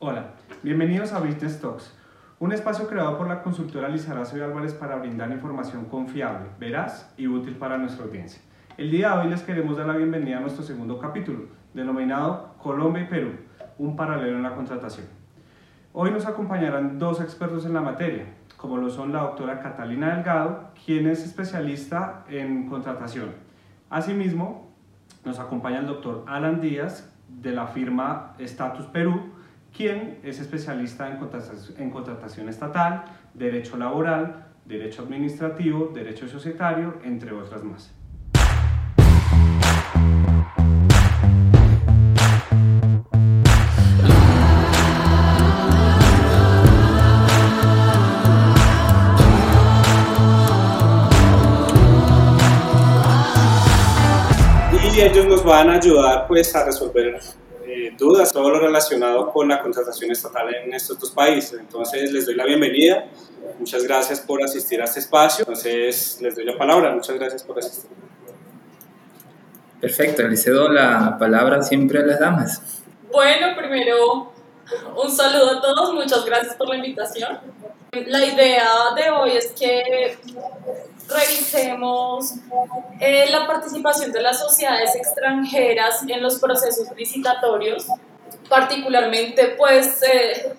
Hola, bienvenidos a Business Talks, un espacio creado por la consultora Lizarazo y Álvarez para brindar información confiable, veraz y útil para nuestra audiencia. El día de hoy les queremos dar la bienvenida a nuestro segundo capítulo, denominado Colombia y Perú, un paralelo en la contratación. Hoy nos acompañarán dos expertos en la materia, como lo son la doctora Catalina Delgado, quien es especialista en contratación. Asimismo, nos acompaña el doctor Alan Díaz, de la firma Status Perú, quien es especialista en contratación, estatal, derecho laboral, derecho administrativo, derecho societario, entre otras más. Y ellos nos van a ayudar pues a resolver dudas, todo lo relacionado con la contratación estatal en estos dos países. Entonces, les doy la bienvenida. Muchas gracias por asistir a este espacio. Entonces, les doy la palabra. Muchas gracias por asistir. Perfecto, le cedo la palabra siempre a las damas. Bueno, primero un saludo a todos, muchas gracias por la invitación. La idea de hoy es que revisemos eh, la participación de las sociedades extranjeras en los procesos licitatorios, particularmente pues eh,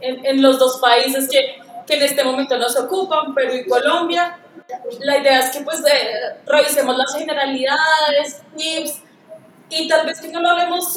en, los dos países que, que, en este momento nos ocupan, Perú y Colombia. La idea es que pues eh, revisemos las generalidades, tips, y tal vez que no lo hablemos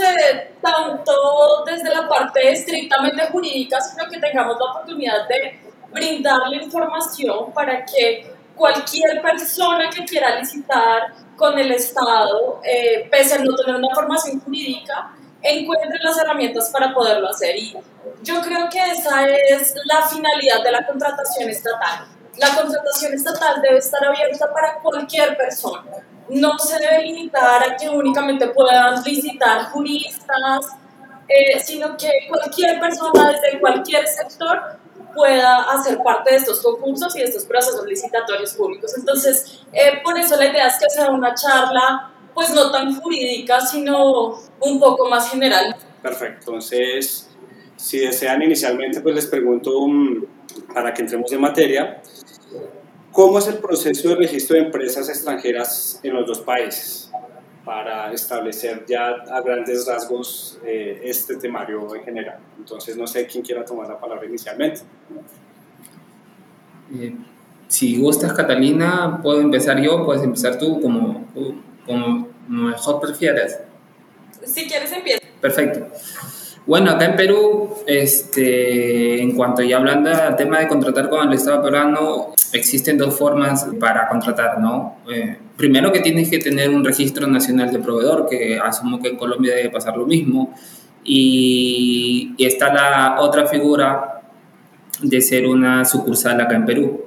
tanto desde la parte estrictamente jurídica, sino que tengamos la oportunidad de brindarle información para que cualquier persona que quiera licitar con el Estado, eh, pese a no tener una formación jurídica, encuentre las herramientas para poderlo hacer. Y yo creo que esa es la finalidad de la contratación estatal. La contratación estatal debe estar abierta para cualquier persona. No se debe limitar a que únicamente puedan licitar juristas, eh, sino que cualquier persona desde cualquier sector pueda hacer parte de estos concursos y de estos procesos licitatorios públicos. Entonces, eh, por eso la idea es que sea una charla, pues no tan jurídica, sino un poco más general. Perfecto, entonces, si desean inicialmente, pues les pregunto, um, para que entremos en materia, ¿cómo es el proceso de registro de empresas extranjeras en los dos países? para establecer ya a grandes rasgos eh, este temario en general. Entonces, no sé quién quiera tomar la palabra inicialmente. Eh, si gustas, Catalina, puedo empezar yo, puedes empezar tú como, como mejor prefieras. Si quieres, empieza. Perfecto. Bueno, acá en Perú, este, en cuanto ya hablando del tema de contratar con el Estado peruano, existen dos formas para contratar, ¿no? Eh, primero que tienes que tener un registro nacional de proveedor, que asumo que en Colombia debe pasar lo mismo, y, y está la otra figura de ser una sucursal acá en Perú.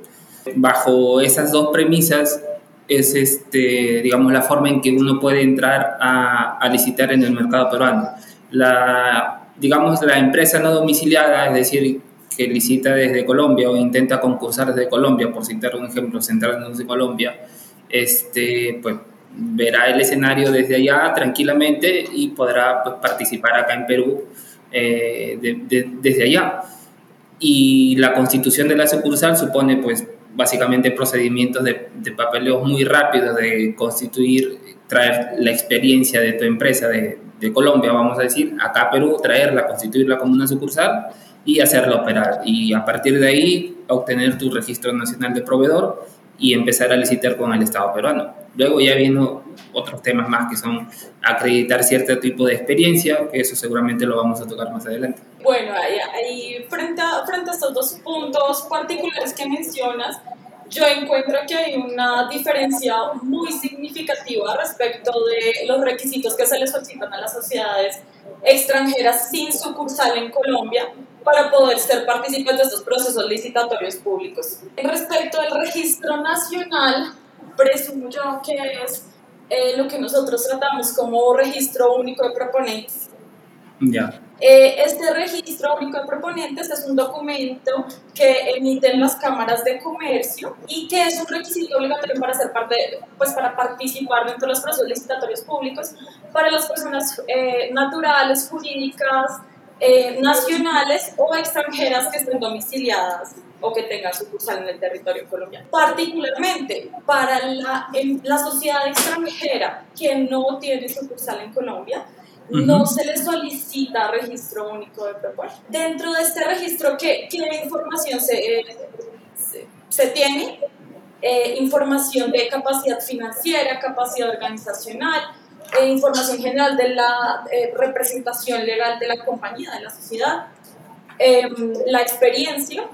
Bajo esas dos premisas es, este, digamos, la forma en que uno puede entrar a, a licitar en el mercado peruano. La, digamos, la empresa no domiciliada, es decir, que licita desde Colombia o intenta concursar desde Colombia, por citar un ejemplo, centrándonos en Colombia, este, pues verá el escenario desde allá tranquilamente y podrá pues, participar acá en Perú eh, desde allá. Y la constitución de la sucursal supone pues básicamente procedimientos de, de papeleo muy rápidos de constituir, traer la experiencia de tu empresa de, de Colombia, vamos a decir, acá a Perú, traerla, constituirla como una sucursal y hacerla operar. Y a partir de ahí obtener tu registro nacional de proveedor y empezar a licitar con el Estado peruano. Luego ya vienen otros temas más que son acreditar cierto tipo de experiencia, que eso seguramente lo vamos a tocar más adelante. Bueno, ahí, frente, a, frente a estos dos puntos particulares que mencionas, yo encuentro que hay una diferencia muy significativa respecto de los requisitos que se les solicitan a las sociedades extranjeras sin sucursal en Colombia para poder ser participantes de estos procesos licitatorios públicos. Respecto al registro nacional, presumo yo que es eh, lo que nosotros tratamos como registro único de proponentes. Ya. Eh, este registro único de proponentes es un documento que emiten las cámaras de comercio y que es un requisito obligatorio para ser parte, pues para participar dentro de los procesos licitatorios públicos para las personas eh, naturales, jurídicas eh, nacionales o extranjeras que estén domiciliadas o que tengan sucursal en el territorio colombiano. Particularmente para la, la sociedad extranjera que no tiene sucursal en Colombia, no se le solicita registro único de propuesta. Dentro de este registro, ¿qué, qué información se, eh, se, tiene? Eh, información de capacidad financiera, capacidad organizacional, eh, información general de la representación legal de la compañía, de la sociedad, em, la experiencia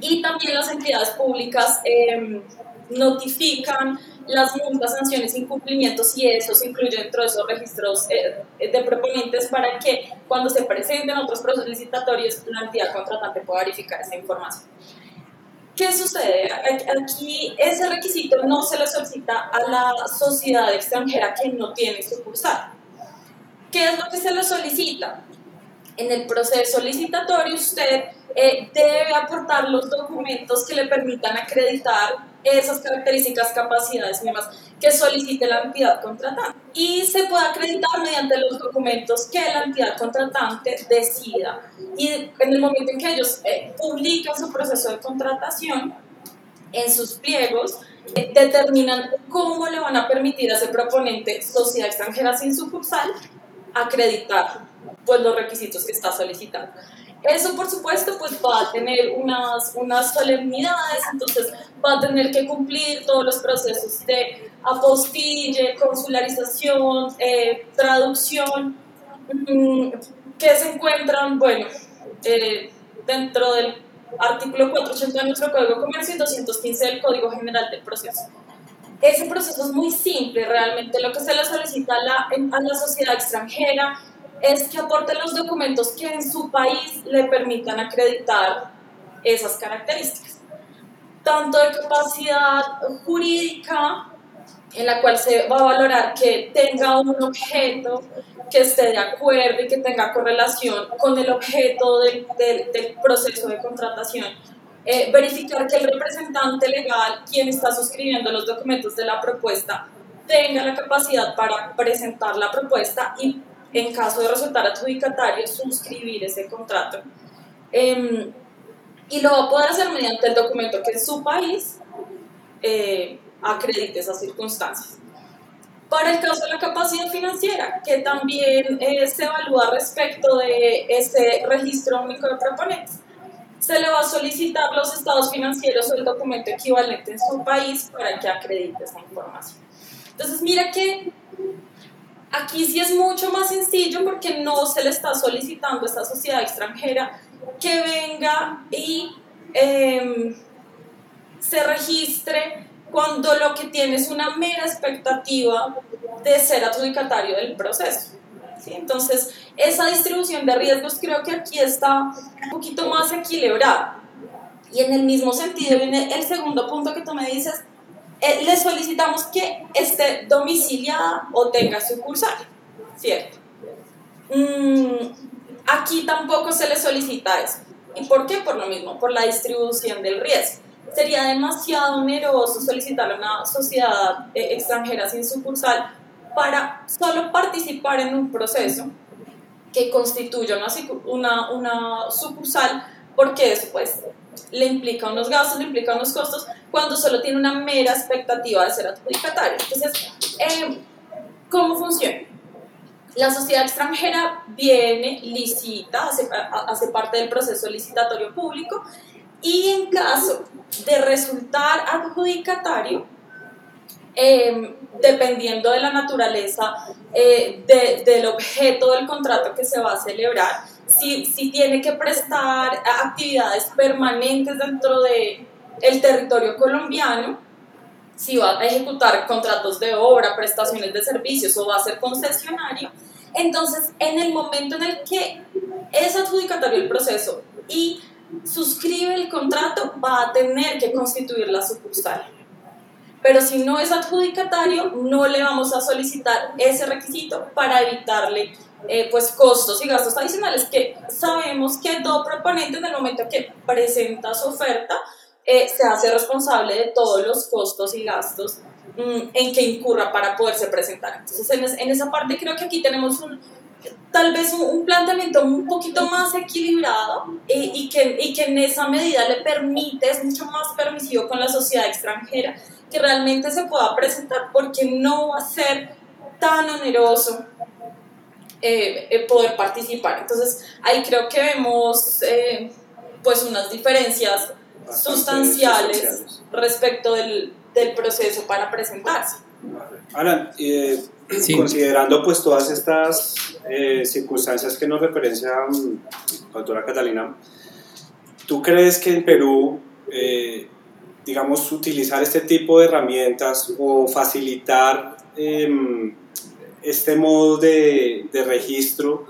y también las entidades públicas em, notifican las multas, sanciones, incumplimientos y eso se incluye dentro de esos registros eh, de proponentes para que cuando se presenten otros procesos licitatorios la entidad contratante pueda verificar esa información. ¿Qué sucede? Aquí ese requisito no se le solicita a la sociedad extranjera que no tiene sucursal. ¿Qué es lo que se le solicita? En el proceso licitatorio usted eh, debe aportar los documentos que le permitan acreditar esas características, capacidades y demás que solicite la entidad contratante. Y se puede acreditar mediante los documentos que la entidad contratante decida. Y en el momento en que ellos eh, publican su proceso de contratación, en sus pliegos, eh, determinan cómo le van a permitir a ese proponente sociedad extranjera sin sucursal acreditar pues, los requisitos que está solicitando. Eso, por supuesto, pues va a tener unas, unas solemnidades, entonces va a tener que cumplir todos los procesos de apostille, consularización, eh, traducción, mm, que se encuentran, bueno, eh, dentro del artículo 480 de nuestro Código de Comercio y 215 del Código General del Proceso. Ese proceso es muy simple, realmente lo que se le solicita a la, a la sociedad extranjera es que aporte los documentos que en su país le permitan acreditar esas características, tanto de capacidad jurídica, en la cual se va a valorar que tenga un objeto que esté de acuerdo y que tenga correlación con el objeto del, del, proceso de contratación. Eh, verificar que el representante legal, quien está suscribiendo los documentos de la propuesta, tenga la capacidad para presentar la propuesta y en caso de resultar adjudicatario, suscribir ese contrato. Em, y lo va a poder hacer mediante el documento que en su país eh, acredite esas circunstancias. Para el caso de la capacidad financiera, que también eh, se evalúa respecto de ese registro único de proponentes, se le va a solicitar los estados financieros o el documento equivalente en su país para que acredite esa información. Entonces, mira que Aquí sí es mucho más sencillo porque no se le está solicitando a esta sociedad extranjera que venga y em, se registre cuando lo que tiene es una mera expectativa de ser adjudicatario del proceso. Entonces, esa distribución de riesgos creo que aquí está un poquito más equilibrada. Y en el mismo sentido viene el segundo punto que tú me dices, eh, le solicitamos que esté domiciliada o tenga sucursal, ¿cierto? Mm, aquí tampoco se le solicita eso. ¿Y por qué? Por lo mismo, por la distribución del riesgo. Sería demasiado oneroso solicitar a una sociedad eh, extranjera sin sucursal para solo participar en un proceso que constituya una, una, una sucursal, porque eso pues le implica unos gastos, le implica unos costos, cuando solo tiene una mera expectativa de ser adjudicatario. Entonces, eh, ¿cómo funciona? La sociedad extranjera viene, licita, hace, parte del proceso licitatorio público y en caso de resultar adjudicatario, em, dependiendo de la naturaleza eh, del objeto del contrato que se va a celebrar, si, si tiene que prestar actividades permanentes dentro de el territorio colombiano, si va a ejecutar contratos de obra, prestaciones de servicios o va a ser concesionario, entonces en el momento en el que es adjudicatorio el proceso y suscribe el contrato, va a tener que constituir la sucursal. Pero si no es adjudicatario, no le vamos a solicitar ese requisito para evitarle eh, pues costos y gastos adicionales que sabemos que todo proponente en el momento que presenta su oferta eh, se hace responsable de todos los costos y gastos mm, en que incurra para poderse presentar. Entonces, en, esa parte creo que aquí tenemos un, tal vez un, planteamiento un poquito más equilibrado eh, y, que, y que en esa medida le permite, es mucho más permisivo con la sociedad extranjera, que realmente se pueda presentar, porque no va a ser tan oneroso eh, eh, poder participar. Entonces, ahí creo que vemos pues unas diferencias sustanciales, respecto del, del, proceso para presentarse. Alan, considerando pues todas estas eh, circunstancias que nos referencia la doctora Catalina, ¿tú crees que en Perú, eh, digamos, utilizar este tipo de herramientas o facilitar em, este modo de, registro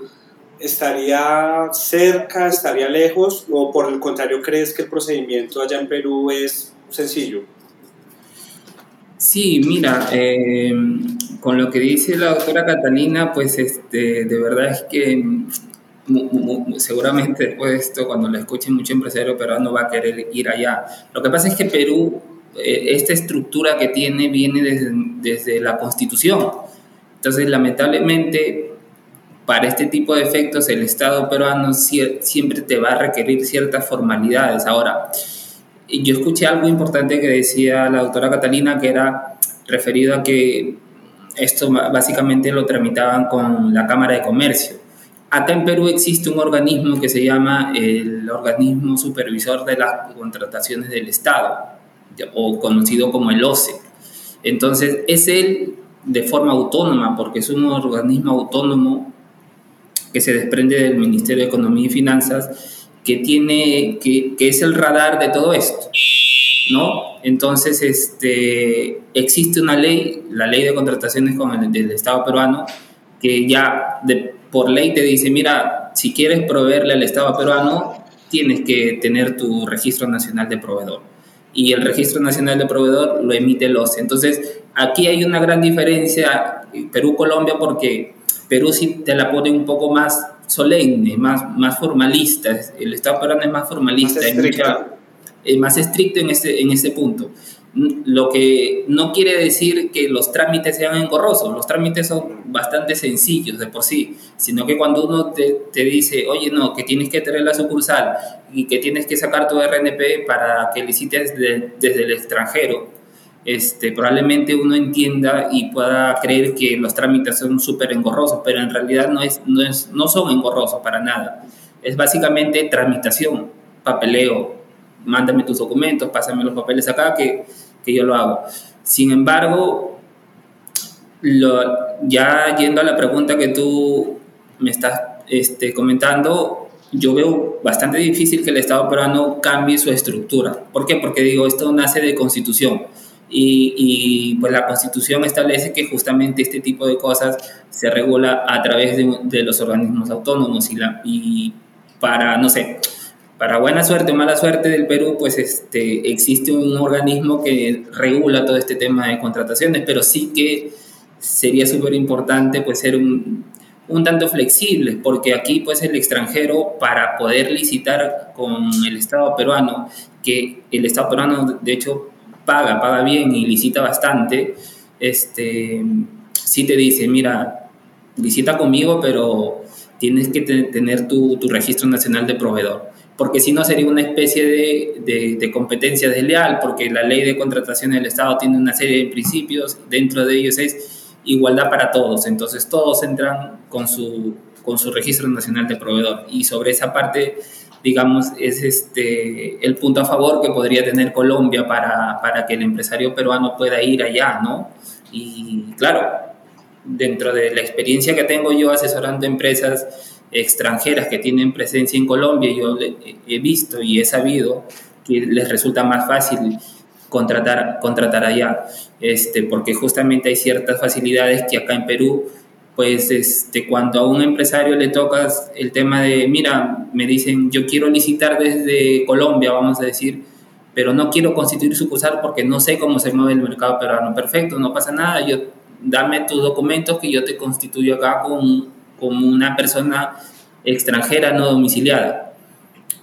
estaría cerca, estaría lejos o por el contrario crees que el procedimiento allá en Perú es sencillo? Sí, mira, eh, con lo que dice la doctora Catalina, pues este, de verdad es que seguramente después de esto, cuando la escuche mucho empresario peruano va a querer ir allá. Lo que pasa es que Perú, eh, esta estructura que tiene viene desde la constitución. Entonces, lamentablemente, para este tipo de efectos, el Estado peruano siempre te va a requerir ciertas formalidades. Ahora, yo escuché algo importante que decía la doctora Catalina, que era referido a que esto básicamente lo tramitaban con la Cámara de Comercio. Acá en Perú existe un organismo que se llama el Organismo Supervisor de las Contrataciones del Estado, o conocido como el OCE. Entonces, es él de forma autónoma, porque es un organismo autónomo que se desprende del Ministerio de Economía y Finanzas, que, tiene, que, que es el radar de todo esto. ¿no? Entonces, este, existe una ley, la ley de contrataciones con el, del Estado peruano, que ya por ley te dice, mira, si quieres proveerle al Estado peruano, tienes que tener tu registro nacional de proveedor. Y el registro nacional de proveedor lo emite el OCE. Entonces, aquí hay una gran diferencia Perú-Colombia porque Perú sí te la pone un poco más solemne, más, más formalista. El Estado peruano es más formalista, más estricto, más estricto en ese, en ese punto. Lo que no quiere decir que los trámites sean engorrosos, los trámites son bastante sencillos de por sí, sino que cuando uno te, te dice, oye, no, que tienes que tener la sucursal y que tienes que sacar tu RNP para que licites desde el extranjero, este, probablemente uno entienda y pueda creer que los trámites son súper engorrosos, pero en realidad no, es, no, es, no son engorrosos para nada. Es básicamente tramitación, papeleo, mándame tus documentos, pásame los papeles acá, que, que yo lo hago. Sin embargo, lo, ya yendo a la pregunta que tú me estás este, comentando, yo veo bastante difícil que el Estado peruano cambie su estructura. ¿Por qué? Porque digo, esto nace de constitución y, pues la Constitución establece que justamente este tipo de cosas se regula a través de, los organismos autónomos y, la, y para, no sé, para buena suerte o mala suerte del Perú, pues este, existe un organismo que regula todo este tema de contrataciones, pero sí que sería súper importante pues ser un, un tanto flexible, porque aquí pues el extranjero para poder licitar con el Estado peruano, que el Estado peruano de hecho paga, paga bien y licita bastante, este, sí te dice, mira, licita conmigo, pero tienes que tener tu, tu, registro nacional de proveedor, porque si no sería una especie de, de, de, competencia desleal, porque la ley de contratación del Estado tiene una serie de principios, dentro de ellos es igualdad para todos, entonces todos entran con su, con su registro nacional de proveedor y sobre esa parte digamos, es este, el punto a favor que podría tener Colombia para, para que el empresario peruano pueda ir allá, ¿no? Y claro, dentro de la experiencia que tengo yo asesorando empresas extranjeras que tienen presencia en Colombia, yo he visto y he sabido que les resulta más fácil contratar, contratar allá, este, porque justamente hay ciertas facilidades que acá en Perú pues este, cuando a un empresario le tocas el tema de, mira, me dicen, yo quiero licitar desde Colombia, vamos a decir, pero no quiero constituir sucursal porque no sé cómo se mueve el mercado peruano. Perfecto, no pasa nada, yo dame tus documentos que yo te constituyo acá como, como una persona extranjera no domiciliada.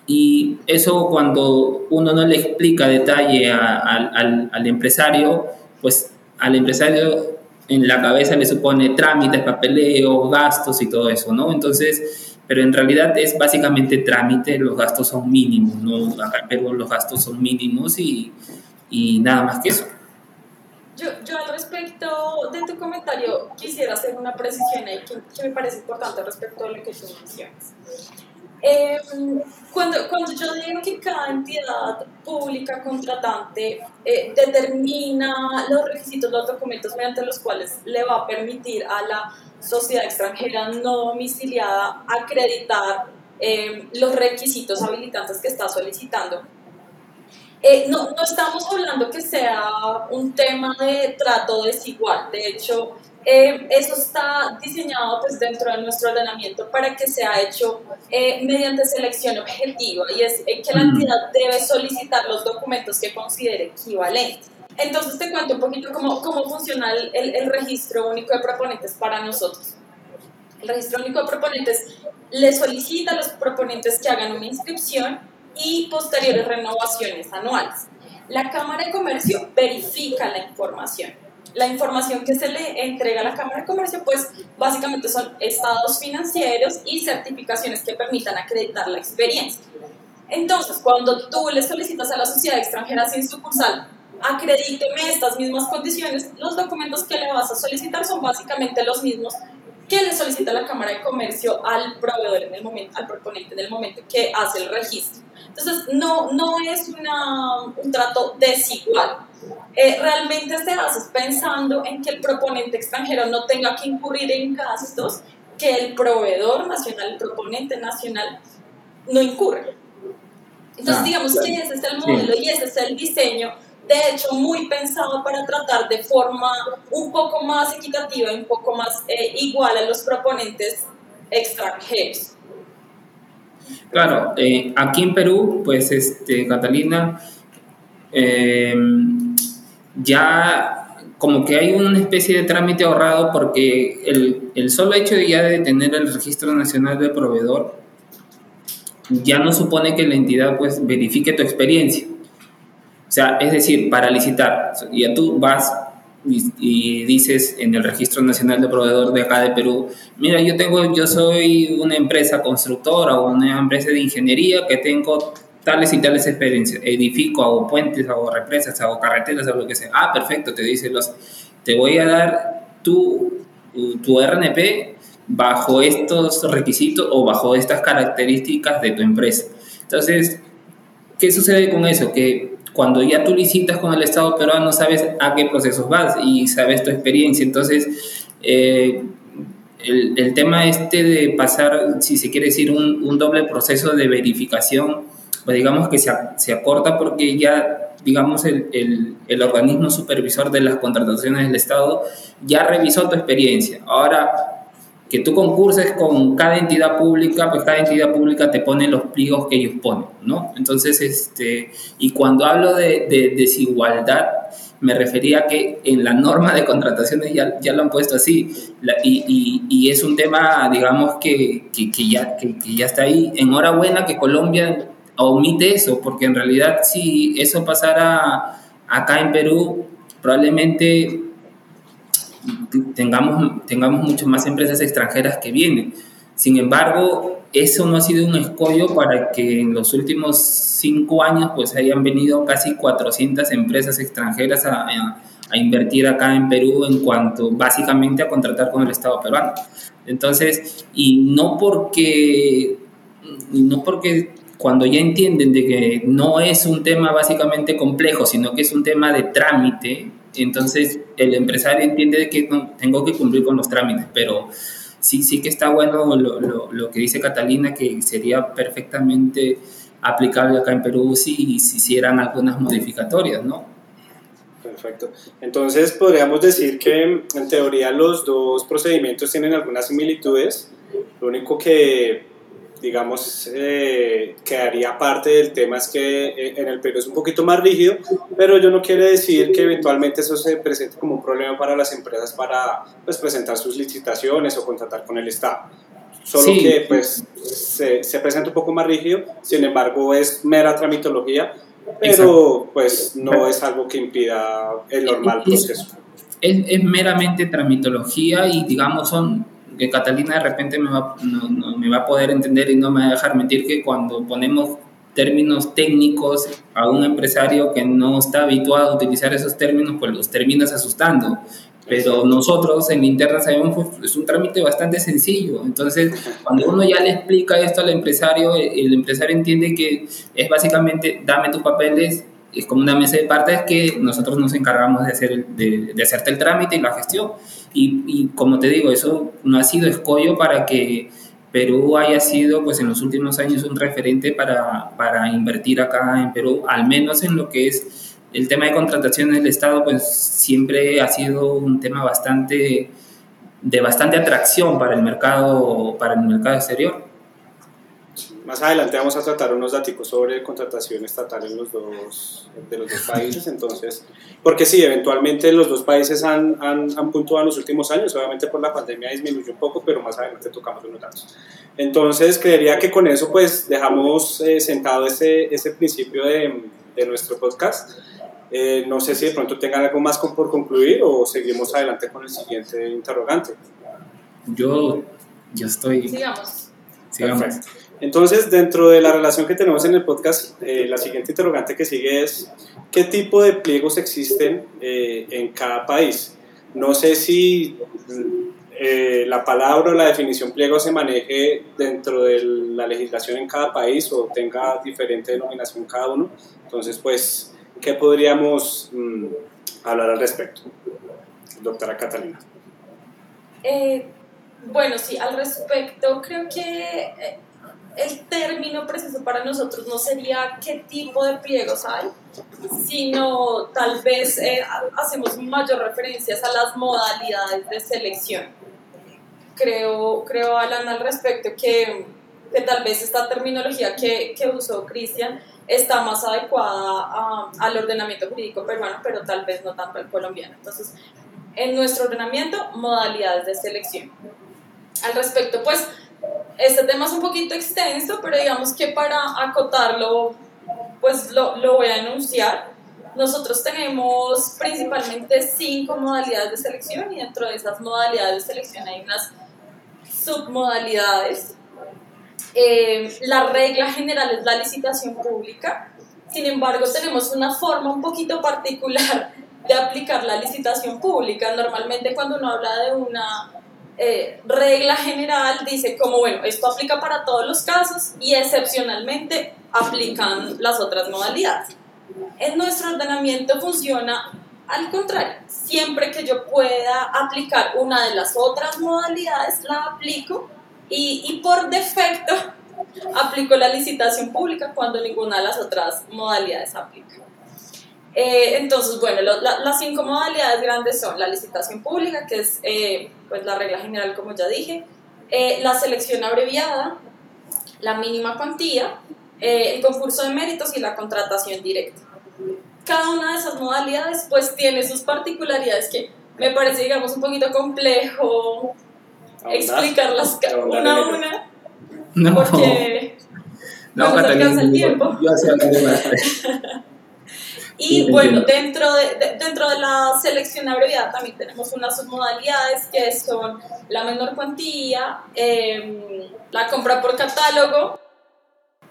Y eso cuando uno no le explica detalle al, al empresario, pues al empresario en la cabeza le supone trámites, papeleo, gastos y todo eso, ¿no? Entonces, pero en realidad es básicamente trámite, los gastos son mínimos, ¿no? Acá en los gastos son mínimos y, y nada más que eso. Yo, yo, al respecto de tu comentario quisiera hacer una precisión ahí que, que me parece importante respecto a lo que tú mencionas. Eh, cuando, cuando yo digo que cada entidad pública contratante eh, determina los requisitos, los documentos mediante los cuales le va a permitir a la sociedad extranjera no domiciliada acreditar eh, los requisitos habilitantes que está solicitando, eh, no, no, estamos hablando que sea un tema de trato desigual. De hecho, eh, eso está diseñado pues, dentro de nuestro ordenamiento para que sea hecho eh, mediante selección objetiva y es que la entidad debe solicitar los documentos que considere equivalentes. Entonces te cuento un poquito cómo, cómo funciona el, el, registro único de proponentes para nosotros. El registro único de proponentes le solicita a los proponentes que hagan una inscripción y posteriores renovaciones anuales. La Cámara de Comercio verifica la información la información que se le entrega a la Cámara de Comercio, pues básicamente son estados financieros y certificaciones que permitan acreditar la experiencia. Entonces, cuando tú le solicitas a la sociedad extranjera sin sucursal, acredíteme estas mismas condiciones, los documentos que le vas a solicitar son básicamente los mismos que le solicita la Cámara de Comercio al proveedor en el momento, al proponente en el momento que hace el registro. Entonces, no, no es una, un trato desigual eh, realmente te haces pensando en que el proponente extranjero no tenga que incurrir en gastos que el proveedor nacional, el proponente nacional, no incurre. Entonces, ah, digamos que ese es el modelo y ese es el diseño, de hecho, muy pensado para tratar de forma un poco más equitativa un poco más eh, igual a los proponentes extranjeros. Claro, eh, aquí en Perú, pues, este, Catalina, eh, ya como que hay una especie de trámite ahorrado porque el, el solo hecho de ya de tener el registro nacional de proveedor ya no supone que la entidad pues verifique tu experiencia. O sea, es decir, para licitar, ya tú vas y, dices en el registro nacional de proveedor de acá de Perú, mira, yo tengo, yo soy una empresa constructora o una empresa de ingeniería que tengo tales y tales experiencias. Edifico, hago puentes, hago represas, hago carreteras, hago lo que sea. Ah, perfecto, te dice los, te voy a dar tu, tu RNP bajo estos requisitos o bajo estas características de tu empresa. Entonces, ¿qué sucede con eso? Que cuando ya tú licitas con el Estado peruano, sabes a qué procesos vas y sabes tu experiencia. Entonces, eh, el, el, tema este de pasar, si se quiere decir, un, un doble proceso de verificación, pues digamos que se, se acorta porque ya, digamos, el, el, el, organismo supervisor de las contrataciones del Estado ya revisó tu experiencia. Ahora, que tú concurses con cada entidad pública, pues cada entidad pública te pone los pliegos que ellos ponen, ¿no? Entonces, este, y cuando hablo de, de desigualdad, me refería a que en la norma de contrataciones ya, ya lo han puesto así, y, y, y, es un tema, digamos, que, que, que ya, que, que, ya está ahí. Enhorabuena que Colombia omite eso, porque en realidad si eso pasara acá en Perú, probablemente tengamos, tengamos muchas más empresas extranjeras que vienen. Sin embargo, eso no ha sido un escollo para que en los últimos cinco años pues hayan venido casi 400 empresas extranjeras a, a, invertir acá en Perú en cuanto básicamente a contratar con el Estado peruano. Entonces, y no porque, no porque cuando ya entienden de que no es un tema básicamente complejo, sino que es un tema de trámite, entonces el empresario entiende que tengo que cumplir con los trámites, pero sí, sí que está bueno lo, lo, que dice Catalina, que sería perfectamente aplicable acá en Perú si, si hicieran algunas modificatorias, ¿no? Perfecto. Entonces podríamos decir que en teoría los dos procedimientos tienen algunas similitudes. Lo único que digamos, eh, quedaría parte del tema es que eh, en el Perú es un poquito más rígido, pero yo no quiere decir que eventualmente eso se presente como un problema para las empresas para pues, presentar sus licitaciones o contratar con el Estado. Solo que pues se, se, presenta un poco más rígido, sin embargo es mera tramitología, pero pues no es algo que impida el normal proceso. es, es meramente tramitología y digamos son que Catalina de repente me va, no, me va a poder entender y no me va a dejar mentir que cuando ponemos términos técnicos a un empresario que no está habituado a utilizar esos términos, pues los terminas asustando. Pero nosotros en interna sabemos que es un trámite bastante sencillo. Entonces, cuando uno ya le explica esto al empresario, el empresario entiende que es básicamente dame tus papeles, es como una mesa de partes que nosotros nos encargamos de, hacer, de, de hacerte el trámite y la gestión. Y, y, como te digo, eso no ha sido escollo para que Perú haya sido, pues en los últimos años, un referente para, para invertir acá en Perú, al menos en lo que es el tema de contratación del Estado, pues siempre ha sido un tema bastante de bastante atracción para el mercado para el mercado exterior. Más adelante vamos a tratar unos datos sobre contratación estatal en los dos, de los dos países, entonces, porque sí, eventualmente los dos países han, han, han puntuado en los últimos años, obviamente por la pandemia disminuyó un poco, pero más adelante tocamos unos datos. Entonces, creería que con eso pues dejamos eh, sentado ese, ese principio de, de nuestro podcast. Eh, no sé si de pronto tengan algo más por concluir o seguimos adelante con el siguiente interrogante. Yo, yo estoy... Sigamos. Sigamos. Perfecto. Entonces, dentro de la relación que tenemos en el podcast, eh, la siguiente interrogante que sigue es, ¿qué tipo de pliegos existen eh, en cada país? No sé si eh, la palabra o la definición pliego se maneje dentro de la legislación en cada país o tenga diferente denominación cada uno. Entonces, pues, ¿qué podríamos mm, hablar al respecto? Doctora Catalina. bueno, sí, al respecto creo que el término preciso para nosotros no sería qué tipo de pliegos hay, sino tal vez eh, hacemos mayor referencias a las modalidades de selección. Creo, creo Alan, al respecto que, que tal vez esta terminología que, que usó Cristian está más adecuada al ordenamiento jurídico peruano, pero tal vez no tanto al colombiano. Entonces, en nuestro ordenamiento, modalidades de selección. Al respecto, pues, este tema es un poquito extenso, pero digamos que para acotarlo, pues lo, lo voy a enunciar. Nosotros tenemos principalmente cinco modalidades de selección y dentro de esas modalidades de selección hay unas submodalidades. Eh, la regla general es la licitación pública, sin embargo tenemos una forma un poquito particular de aplicar la licitación pública. Normalmente cuando uno habla de una eh, regla general dice como, bueno, esto aplica para todos los casos y excepcionalmente aplican las otras modalidades. En nuestro ordenamiento funciona al contrario. Siempre que yo pueda aplicar una de las otras modalidades, la aplico y, por defecto aplico la licitación pública cuando ninguna de las otras modalidades aplica. Eh, entonces, bueno, las cinco modalidades grandes son la licitación pública, que es eh, pues la regla general, como ya dije, eh, la selección abreviada, la mínima cuantía, el concurso de méritos y la contratación directa. Cada una de esas modalidades pues tiene sus particularidades que me parece, digamos, un poquito complejo explicarlas una a una, no. porque no, no nos alcanza el tiempo. Yo hacía Y bueno, dentro de, dentro de la selección abreviada también tenemos unas submodalidades que son la menor cuantía, em, la compra por catálogo,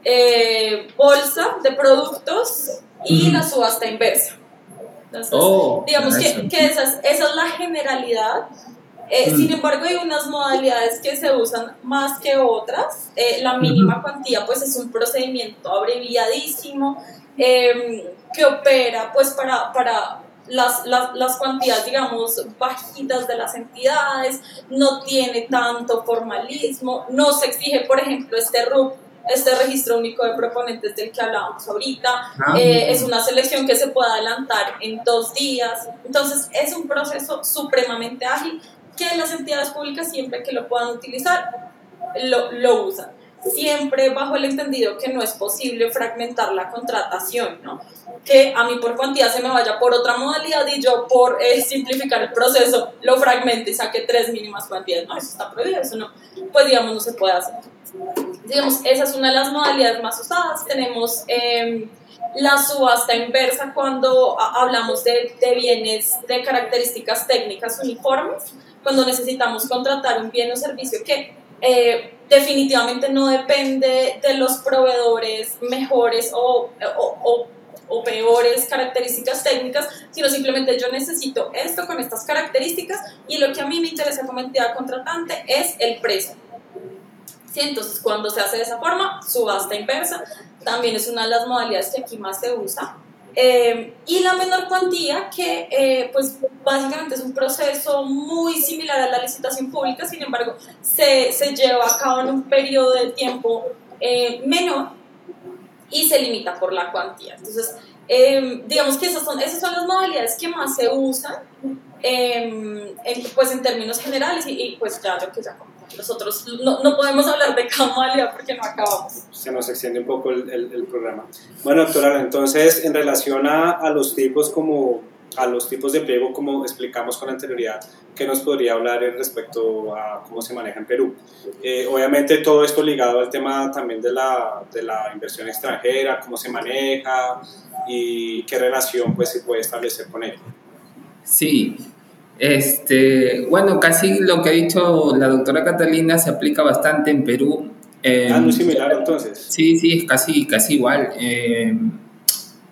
eh, bolsa de productos y la subasta inversa. Entonces, oh, digamos que, que esa, es, esa, es, la generalidad. Eh, sin embargo, hay unas modalidades que se usan más que otras. Eh, la mínima cuantía, pues, es un procedimiento abreviadísimo Em, que opera pues para, para las, las, las, cuantías, digamos, bajitas de las entidades, no tiene tanto formalismo, no se exige, por ejemplo, este RUP, este registro único de proponentes del que hablábamos ahorita, ah, eh, es una selección que se puede adelantar en dos días, entonces es un proceso supremamente ágil que las entidades públicas siempre que lo puedan utilizar, lo, lo usan siempre bajo el entendido que no es posible fragmentar la contratación, ¿no? Que a mí por cuantía se me vaya por otra modalidad y yo por eh, simplificar el proceso lo fragmente y saque tres mínimas cuantías, no, eso está prohibido, eso no, pues digamos no se puede hacer. Digamos, esa es una de las modalidades más usadas, tenemos... Em, la subasta inversa cuando hablamos de, de, bienes de características técnicas uniformes, cuando necesitamos contratar un bien o servicio que eh, definitivamente no depende de los proveedores mejores o, o, o, peores características técnicas, sino simplemente yo necesito esto con estas características y lo que a mí me interesa como entidad contratante es el precio. ¿Sí? Entonces, cuando se hace de esa forma, subasta inversa también es una de las modalidades que aquí más se usa. Eh, y la menor cuantía, que eh, pues básicamente es un proceso muy similar a la licitación pública, sin embargo, se, se lleva a cabo en un periodo de tiempo eh, menor y se limita por la cuantía. Entonces, digamos que esas son, esas son las modalidades que más se usan, en, pues en términos generales, y, y pues ya lo que ya nosotros no, no, podemos hablar de Camalia porque no acabamos. Se nos extiende un poco el, el, programa. Bueno, doctora, entonces en relación a, a, los tipos como a los tipos de pliego como explicamos con anterioridad, ¿qué nos podría hablar respecto a cómo se maneja en Perú? Eh, obviamente todo esto ligado al tema también de la, de la inversión extranjera, cómo se maneja y qué relación pues se puede establecer con él. Sí, este, bueno, casi lo que ha dicho la doctora Catalina se aplica bastante en Perú. ah, muy similar entonces. Sí, sí, es casi, casi igual. Eh,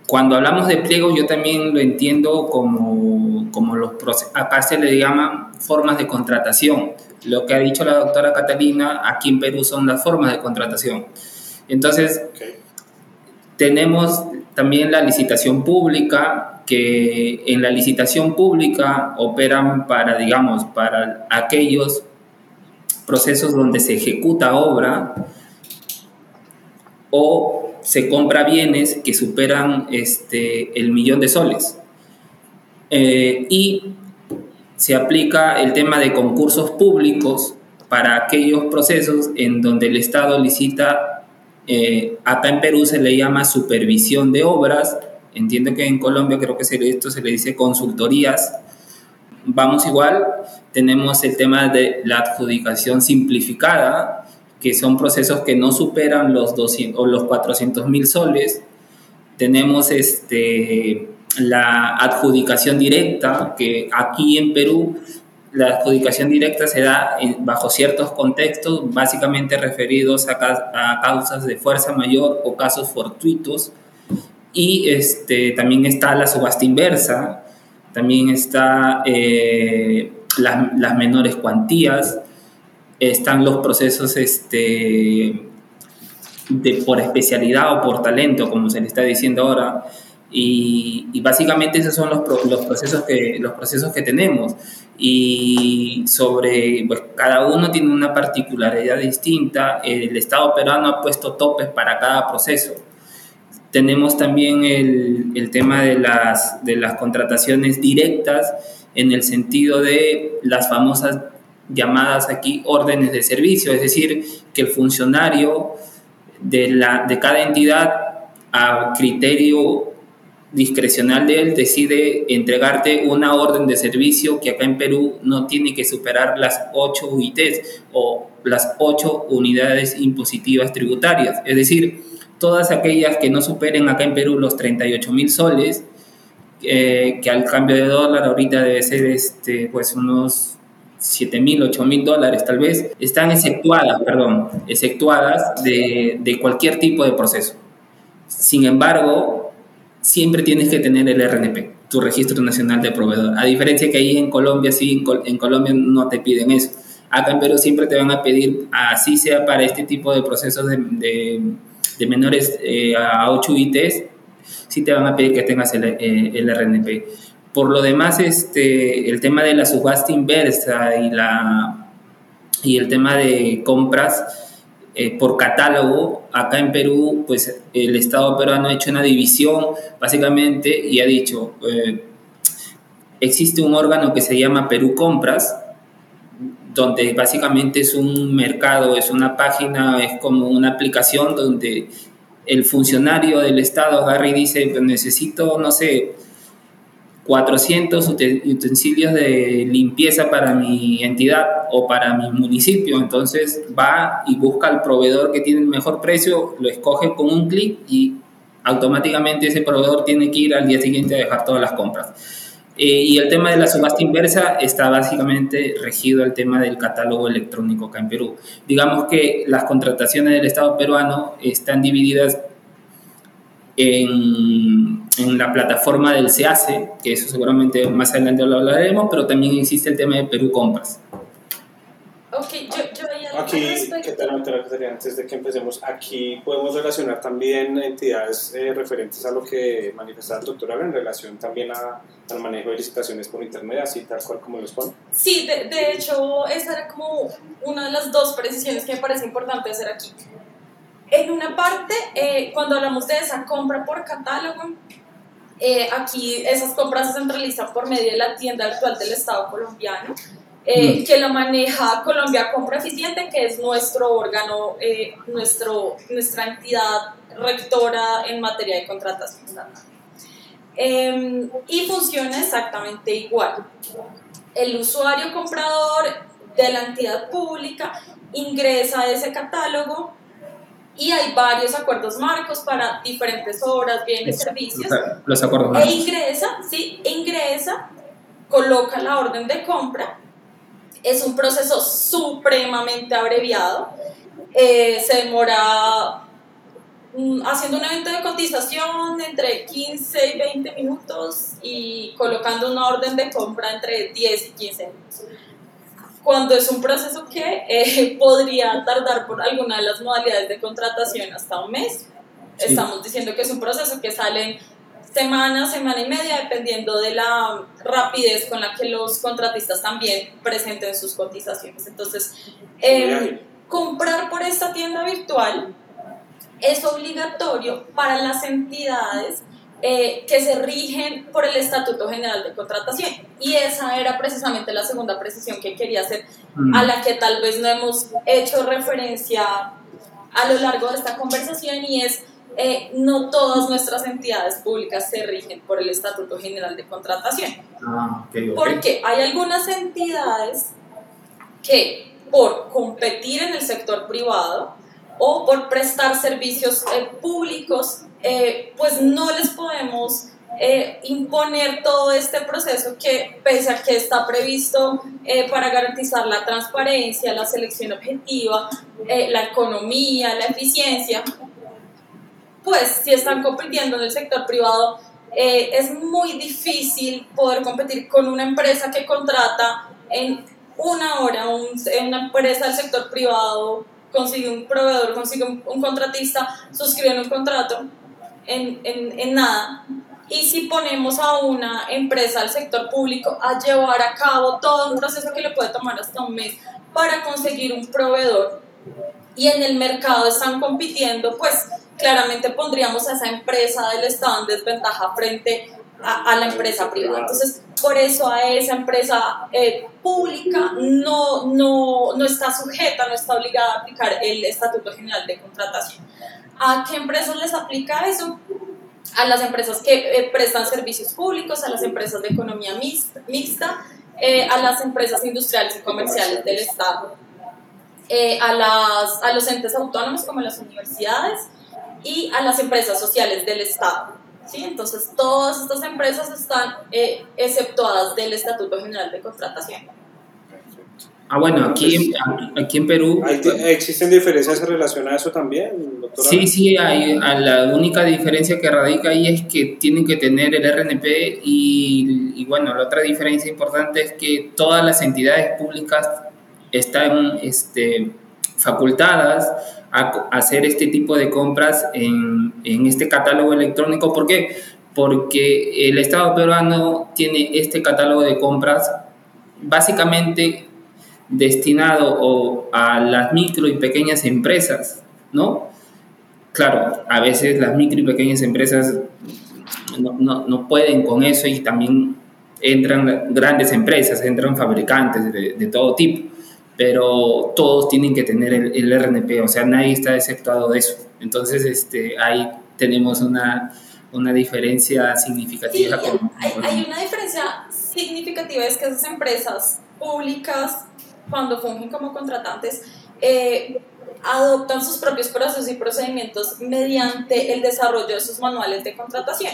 cuando hablamos de pliegos, yo también lo entiendo como, como los acá se le llaman formas de contratación. Lo que ha dicho la doctora Catalina, aquí en Perú son las formas de contratación. Entonces, tenemos también la licitación pública, que en la licitación pública operan para, digamos, para aquellos procesos donde se ejecuta obra o se compra bienes que superan este, el millón de soles. Eh, y se aplica el tema de concursos públicos para aquellos procesos en donde el Estado licita, eh, acá en Perú se le llama supervisión de obras, Entiendo que en Colombia creo que esto se le dice consultorías. Vamos igual, tenemos el tema de la adjudicación simplificada, que son procesos que no superan los 200 o los 400 mil soles. Tenemos este, la adjudicación directa, que aquí en Perú la adjudicación directa se da bajo ciertos contextos, básicamente referidos a, a, causas de fuerza mayor o casos fortuitos, y este, también está la subasta inversa, también está eh, las, las, menores cuantías, están los procesos este, de, por especialidad o por talento, como se le está diciendo ahora. Y, básicamente esos son los, los, procesos que, los procesos que tenemos. Y sobre, pues cada uno tiene una particularidad distinta. El Estado peruano ha puesto topes para cada proceso tenemos también el, tema de las, de las contrataciones directas en el sentido de las famosas llamadas aquí órdenes de servicio, es decir, que el funcionario de, la, de cada entidad a criterio discrecional de él decide entregarte una orden de servicio que acá en Perú no tiene que superar las 8 UITs o las 8 unidades impositivas tributarias. Es decir, todas aquellas que no superen acá en Perú los 38 mil soles, eh, que al cambio de dólar ahorita debe ser este, pues unos 7 mil, 8 mil dólares tal vez, están exceptuadas, perdón, exceptuadas de, de cualquier tipo de proceso. Sin embargo, siempre tienes que tener el RNP, tu registro nacional de proveedor. A diferencia que ahí en Colombia, sí, en, Colombia no te piden eso. Acá en Perú siempre te van a pedir, así sea para este tipo de procesos de de menores eh, a 8 ITs, sí te van a pedir que tengas el, eh, el, RNP. Por lo demás, este, el tema de la subasta inversa y, la, y el tema de compras eh, por catálogo, acá en Perú, pues el Estado peruano ha hecho una división básicamente y ha dicho, existe un órgano que se llama Perú Compras, donde básicamente es un mercado, es una página, es como una aplicación donde el funcionario del Estado agarra y dice, pues necesito, no sé, 400 utensilios de limpieza para mi entidad o para mi municipio. Entonces va y busca al proveedor que tiene el mejor precio, lo escoge con un clic y automáticamente ese proveedor tiene que ir al día siguiente a dejar todas las compras. Eh, y el tema de la subasta inversa está básicamente regido al tema del catálogo electrónico acá en Perú. Digamos que las contrataciones del Estado peruano están divididas en, en la plataforma del SEACE, que eso seguramente más adelante lo hablaremos, pero también existe el tema de Perú Compras. Ok, yo, Aquí, ¿qué tal, Antes de que empecemos, aquí podemos relacionar también entidades eh, referentes a lo que manifestaba el doctor en relación también a, al manejo de licitaciones por internet, así tal cual como los pone. Sí, de, de hecho, esa era como una de las dos precisiones que me parece importante hacer aquí. En una parte, eh, cuando hablamos de esa compra por catálogo, eh, aquí esas compras se centralizan por medio de la tienda actual del Estado colombiano, eh, mm. que lo maneja Colombia Compra Eficiente, que es nuestro órgano, nuestro, nuestra entidad rectora en materia de contratación. Em, y funciona exactamente igual. El usuario comprador de la entidad pública ingresa a ese catálogo y hay varios acuerdos marcos para diferentes obras, bienes, servicios. Los acuerdos marcos. E ingresa, sí, ingresa, coloca la orden de compra. Es un proceso supremamente abreviado. Eh, se demora mm, haciendo un evento de cotización entre 15 y 20 minutos y colocando una orden de compra entre 10 y 15 minutos cuando es un proceso que eh, podría tardar por alguna de las modalidades de contratación hasta un mes. Estamos diciendo que es un proceso que sale semana, semana y media, dependiendo de la rapidez con la que los contratistas también presenten sus cotizaciones. Entonces, eh, comprar por esta tienda virtual es obligatorio para las entidades eh, que se rigen por el Estatuto General de Contratación. Y esa era precisamente la segunda precisión que quería hacer, mm. a la que tal vez no hemos hecho referencia a lo largo de esta conversación, y es eh, no todas nuestras entidades públicas se rigen por el Estatuto General de Contratación. Ah, Porque hay algunas entidades que por competir en el sector privado o por prestar servicios eh, públicos eh, pues no les podemos eh, imponer todo este proceso que, pese a que está previsto eh, para garantizar la transparencia, la selección objetiva, la economía, la eficiencia, pues si están compitiendo en el sector privado, es muy difícil poder competir con una empresa que contrata en una hora, una empresa del sector privado consigue un proveedor, consigue un, un contratista, suscriben un contrato en, en, en nada. Y si ponemos a una empresa del sector público a llevar a cabo todo un proceso que le puede tomar hasta un mes para conseguir un proveedor y en el mercado están compitiendo, pues claramente pondríamos a esa empresa del Estado en desventaja frente a, a la empresa privada. Entonces, por eso a esa empresa eh, pública no, no, no está sujeta, no está obligada a aplicar el Estatuto General de Contratación. ¿A qué empresas les aplica eso? A las empresas que eh, prestan servicios públicos, a las empresas de economía mixta, eh, a las empresas industriales y comerciales del Estado, eh, a, las, a los entes autónomos como las universidades y a las empresas sociales del Estado. ¿sí? Entonces, todas estas empresas están exceptuadas del Estatuto General de Contratación. Ah, bueno, aquí, aquí en Perú... ¿Existen diferencias en relación a eso también, doctora? Sí, sí, hay, la única diferencia que radica ahí es que tienen que tener el RNP y, y, bueno, la otra diferencia importante es que todas las entidades públicas están este, facultadas a hacer este tipo de compras en, en este catálogo electrónico. ¿Por qué? Porque el Estado peruano tiene este catálogo de compras básicamente destinado a las micro y pequeñas empresas, ¿no? Claro, a veces las micro y pequeñas empresas no, no, no pueden con eso y también entran grandes empresas, entran fabricantes de, de, todo tipo, pero todos tienen que tener el, el, RNP, o sea, nadie está exceptuado de eso. Entonces, este, ahí tenemos una, una diferencia significativa. Sí, hay, hay, una diferencia significativa, es que esas empresas públicas cuando fungen como contratantes, eh, adoptan sus propios procesos y procedimientos mediante el desarrollo de sus manuales de contratación.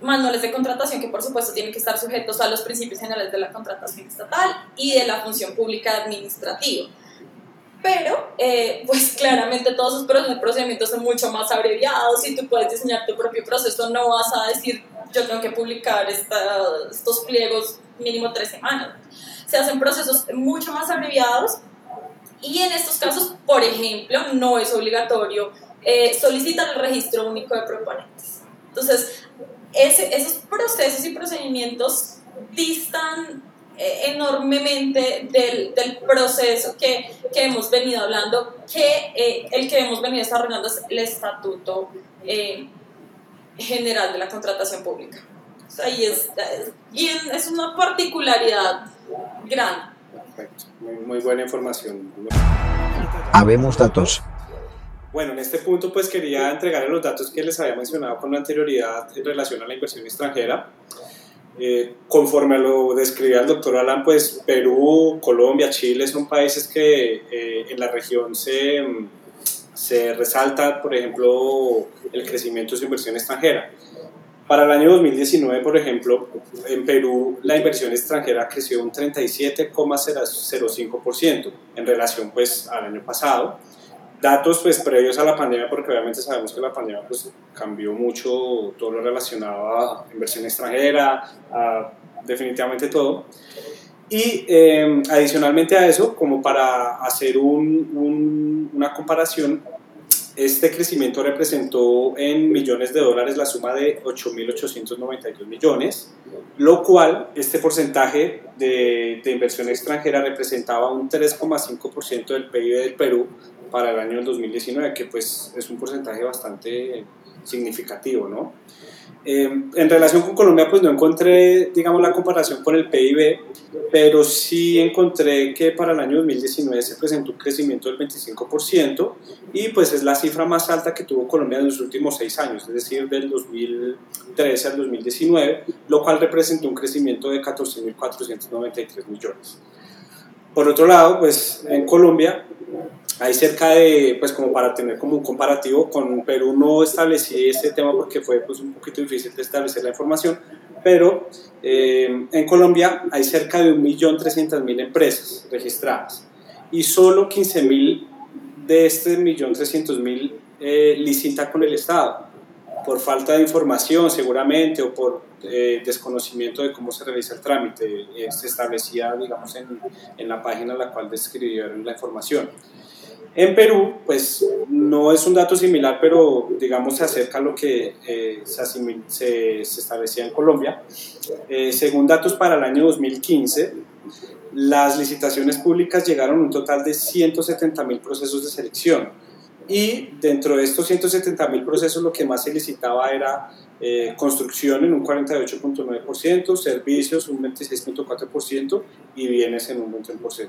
Manuales de contratación que por supuesto tienen que estar sujetos a los principios generales de la contratación estatal y de la función pública administrativa. Pero, eh, pues claramente todos esos procedimientos son mucho más abreviados y tú puedes diseñar tu propio proceso, no vas a decir yo tengo que publicar estos pliegos mínimo tres semanas. Se hacen procesos mucho más abreviados y en estos casos, por ejemplo, no es obligatorio eh, solicitar el registro único de proponentes. Entonces, ese, esos procesos y procedimientos distan eh, enormemente del, del proceso que, que, hemos venido hablando, que eh, el que hemos venido desarrollando es el estatuto eh, general de la contratación pública. ahí es, es, es una particularidad grande. Perfecto, muy, muy buena información. Habemos datos. Bueno, en este punto pues quería entregarles los datos que les había mencionado con anterioridad en relación a la inversión extranjera. Eh, conforme lo describía el doctor Alan, pues Perú, Colombia, Chile son países que eh, en la región se, se resalta, por ejemplo, el crecimiento de su inversión extranjera. Para el año 2019, por ejemplo, en Perú la inversión extranjera creció un 37,05% en relación pues, al año pasado. Datos pues, previos a la pandemia, porque obviamente sabemos que la pandemia pues, cambió mucho todo lo relacionado a inversión extranjera, a definitivamente todo. Y em, adicionalmente a eso, como para hacer un, una comparación, este crecimiento representó en millones de dólares la suma de 8.892 millones, lo cual este porcentaje de, de inversión extranjera representaba un 3,5% del PIB del Perú para el año 2019, que pues es un porcentaje bastante significativo, ¿no? Em, en relación con Colombia, pues no encontré, digamos, la comparación con el PIB, pero sí encontré que para el año 2019 se presentó un crecimiento del 25% y pues es la cifra más alta que tuvo Colombia en los últimos seis años, es decir, del 2013 al 2019, lo cual representó un crecimiento de 14.493 millones. Por otro lado, pues en Colombia hay cerca de, pues como para tener como un comparativo, con Perú no establecí ese tema porque fue pues un poquito difícil de establecer la información, pero eh, en Colombia hay cerca de 1.300.000 empresas registradas y solo 15.000 de este 1.300.000 eh, licita con el Estado por falta de información seguramente o por eh, desconocimiento de cómo se realiza el trámite. Eh, se establecía, digamos, en, en, la página en la cual describieron la información. En Perú, pues no es un dato similar, pero digamos se acerca a lo que eh, se, establecía en Colombia. según datos para el año 2015, las licitaciones públicas llegaron a un total de 170 mil procesos de selección y dentro de estos 170 mil procesos lo que más se licitaba era eh, construcción en un 48.9%, servicios un 26.4% y bienes en un 21%.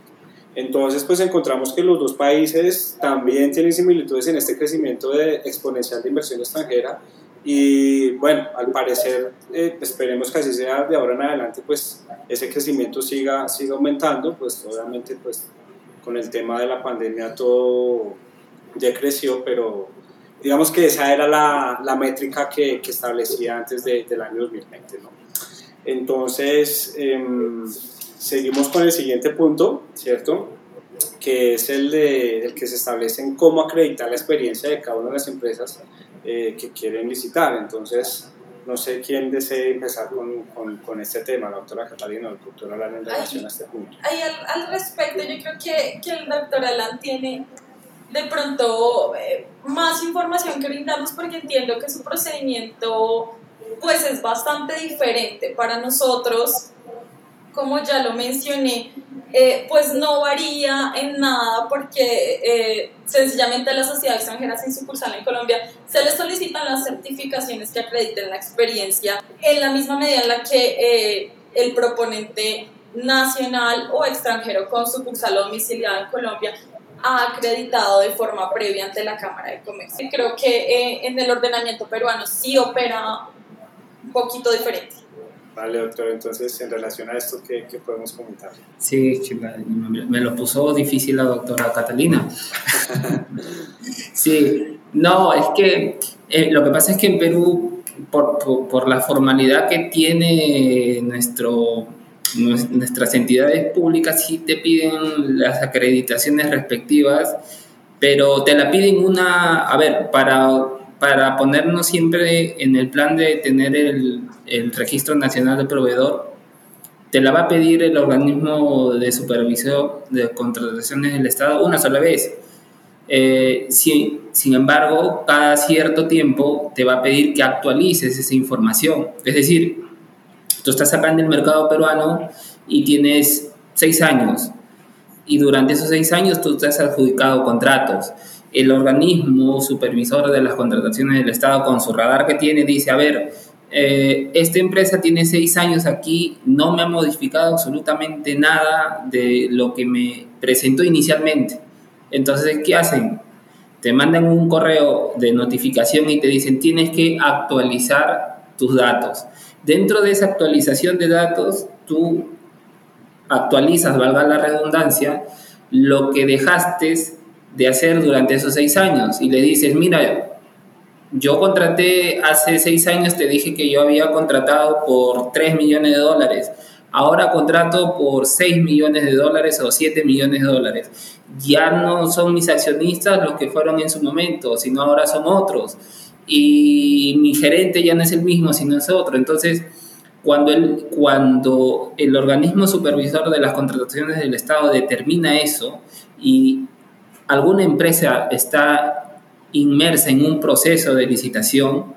Entonces, pues encontramos que los dos países también tienen similitudes en este crecimiento de exponencial de inversión extranjera y bueno, al parecer eh, esperemos que así sea de ahora en adelante, pues ese crecimiento siga, siga aumentando, pues obviamente pues con el tema de la pandemia todo ya creció, pero digamos que esa era la, la métrica que, que, establecía antes de, del año 2020. ¿no? Entonces, em, seguimos con el siguiente punto, ¿cierto? Que es el, de, el que se establece en cómo acreditar la experiencia de cada una de las empresas eh, que quieren licitar. Entonces, no sé quién desee empezar con, con, con, este tema, la doctora Catalina o el doctor Alan en relación a este punto. Ahí al, al, respecto, yo creo que, que el doctor Alan tiene de pronto eh, más información que brindarnos porque entiendo que su procedimiento pues es bastante diferente para nosotros como ya lo mencioné eh, pues no varía en nada porque eh, sencillamente a la sociedad extranjera sin sucursal en Colombia se les solicitan las certificaciones que acrediten la experiencia en la misma medida en la que el proponente nacional o extranjero con sucursal o domiciliado en Colombia ha acreditado de forma previa ante la Cámara de Comercio. Creo que eh, en el ordenamiento peruano sí opera un poquito diferente. Doctor, entonces en relación a esto, ¿qué, podemos comentar? Sí, me lo puso difícil la doctora Catalina. sí, no, es que eh, lo que pasa es que en Perú, por, por, la formalidad que tiene nuestro, nuestras entidades públicas, sí te piden las acreditaciones respectivas, pero te la piden una, a ver, para para ponernos siempre en el plan de tener el, el Registro Nacional de Proveedor, te la va a pedir el organismo de supervisión de contrataciones del Estado una sola vez. Eh, sin embargo, cada cierto tiempo te va a pedir que actualices esa información. Es decir, tú estás acá en el mercado peruano y tienes seis años y durante esos seis años tú te has adjudicado contratos el organismo supervisor de las contrataciones del Estado con su radar que tiene dice, a ver, eh, esta empresa tiene seis años aquí, no me ha modificado absolutamente nada de lo que me presentó inicialmente. Entonces, ¿qué hacen? Te mandan un correo de notificación y te dicen, tienes que actualizar tus datos. Dentro de esa actualización de datos, tú actualizas, valga la redundancia, lo que dejaste de hacer durante esos seis años y le dices, mira, yo contraté hace seis años, te dije que yo había contratado por 3 millones de dólares, ahora contrato por 6 millones de dólares o 7 millones de dólares. Ya no son mis accionistas los que fueron en su momento, sino ahora son otros. Y mi gerente ya no es el mismo, sino es otro. Entonces, cuando el, cuando el organismo supervisor de las contrataciones del Estado determina eso y alguna empresa está inmersa en un proceso de licitación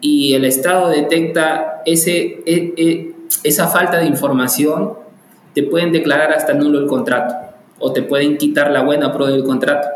y el Estado detecta ese, e, e, esa falta de información, te pueden declarar hasta nulo el contrato o te pueden quitar la buena pro del contrato.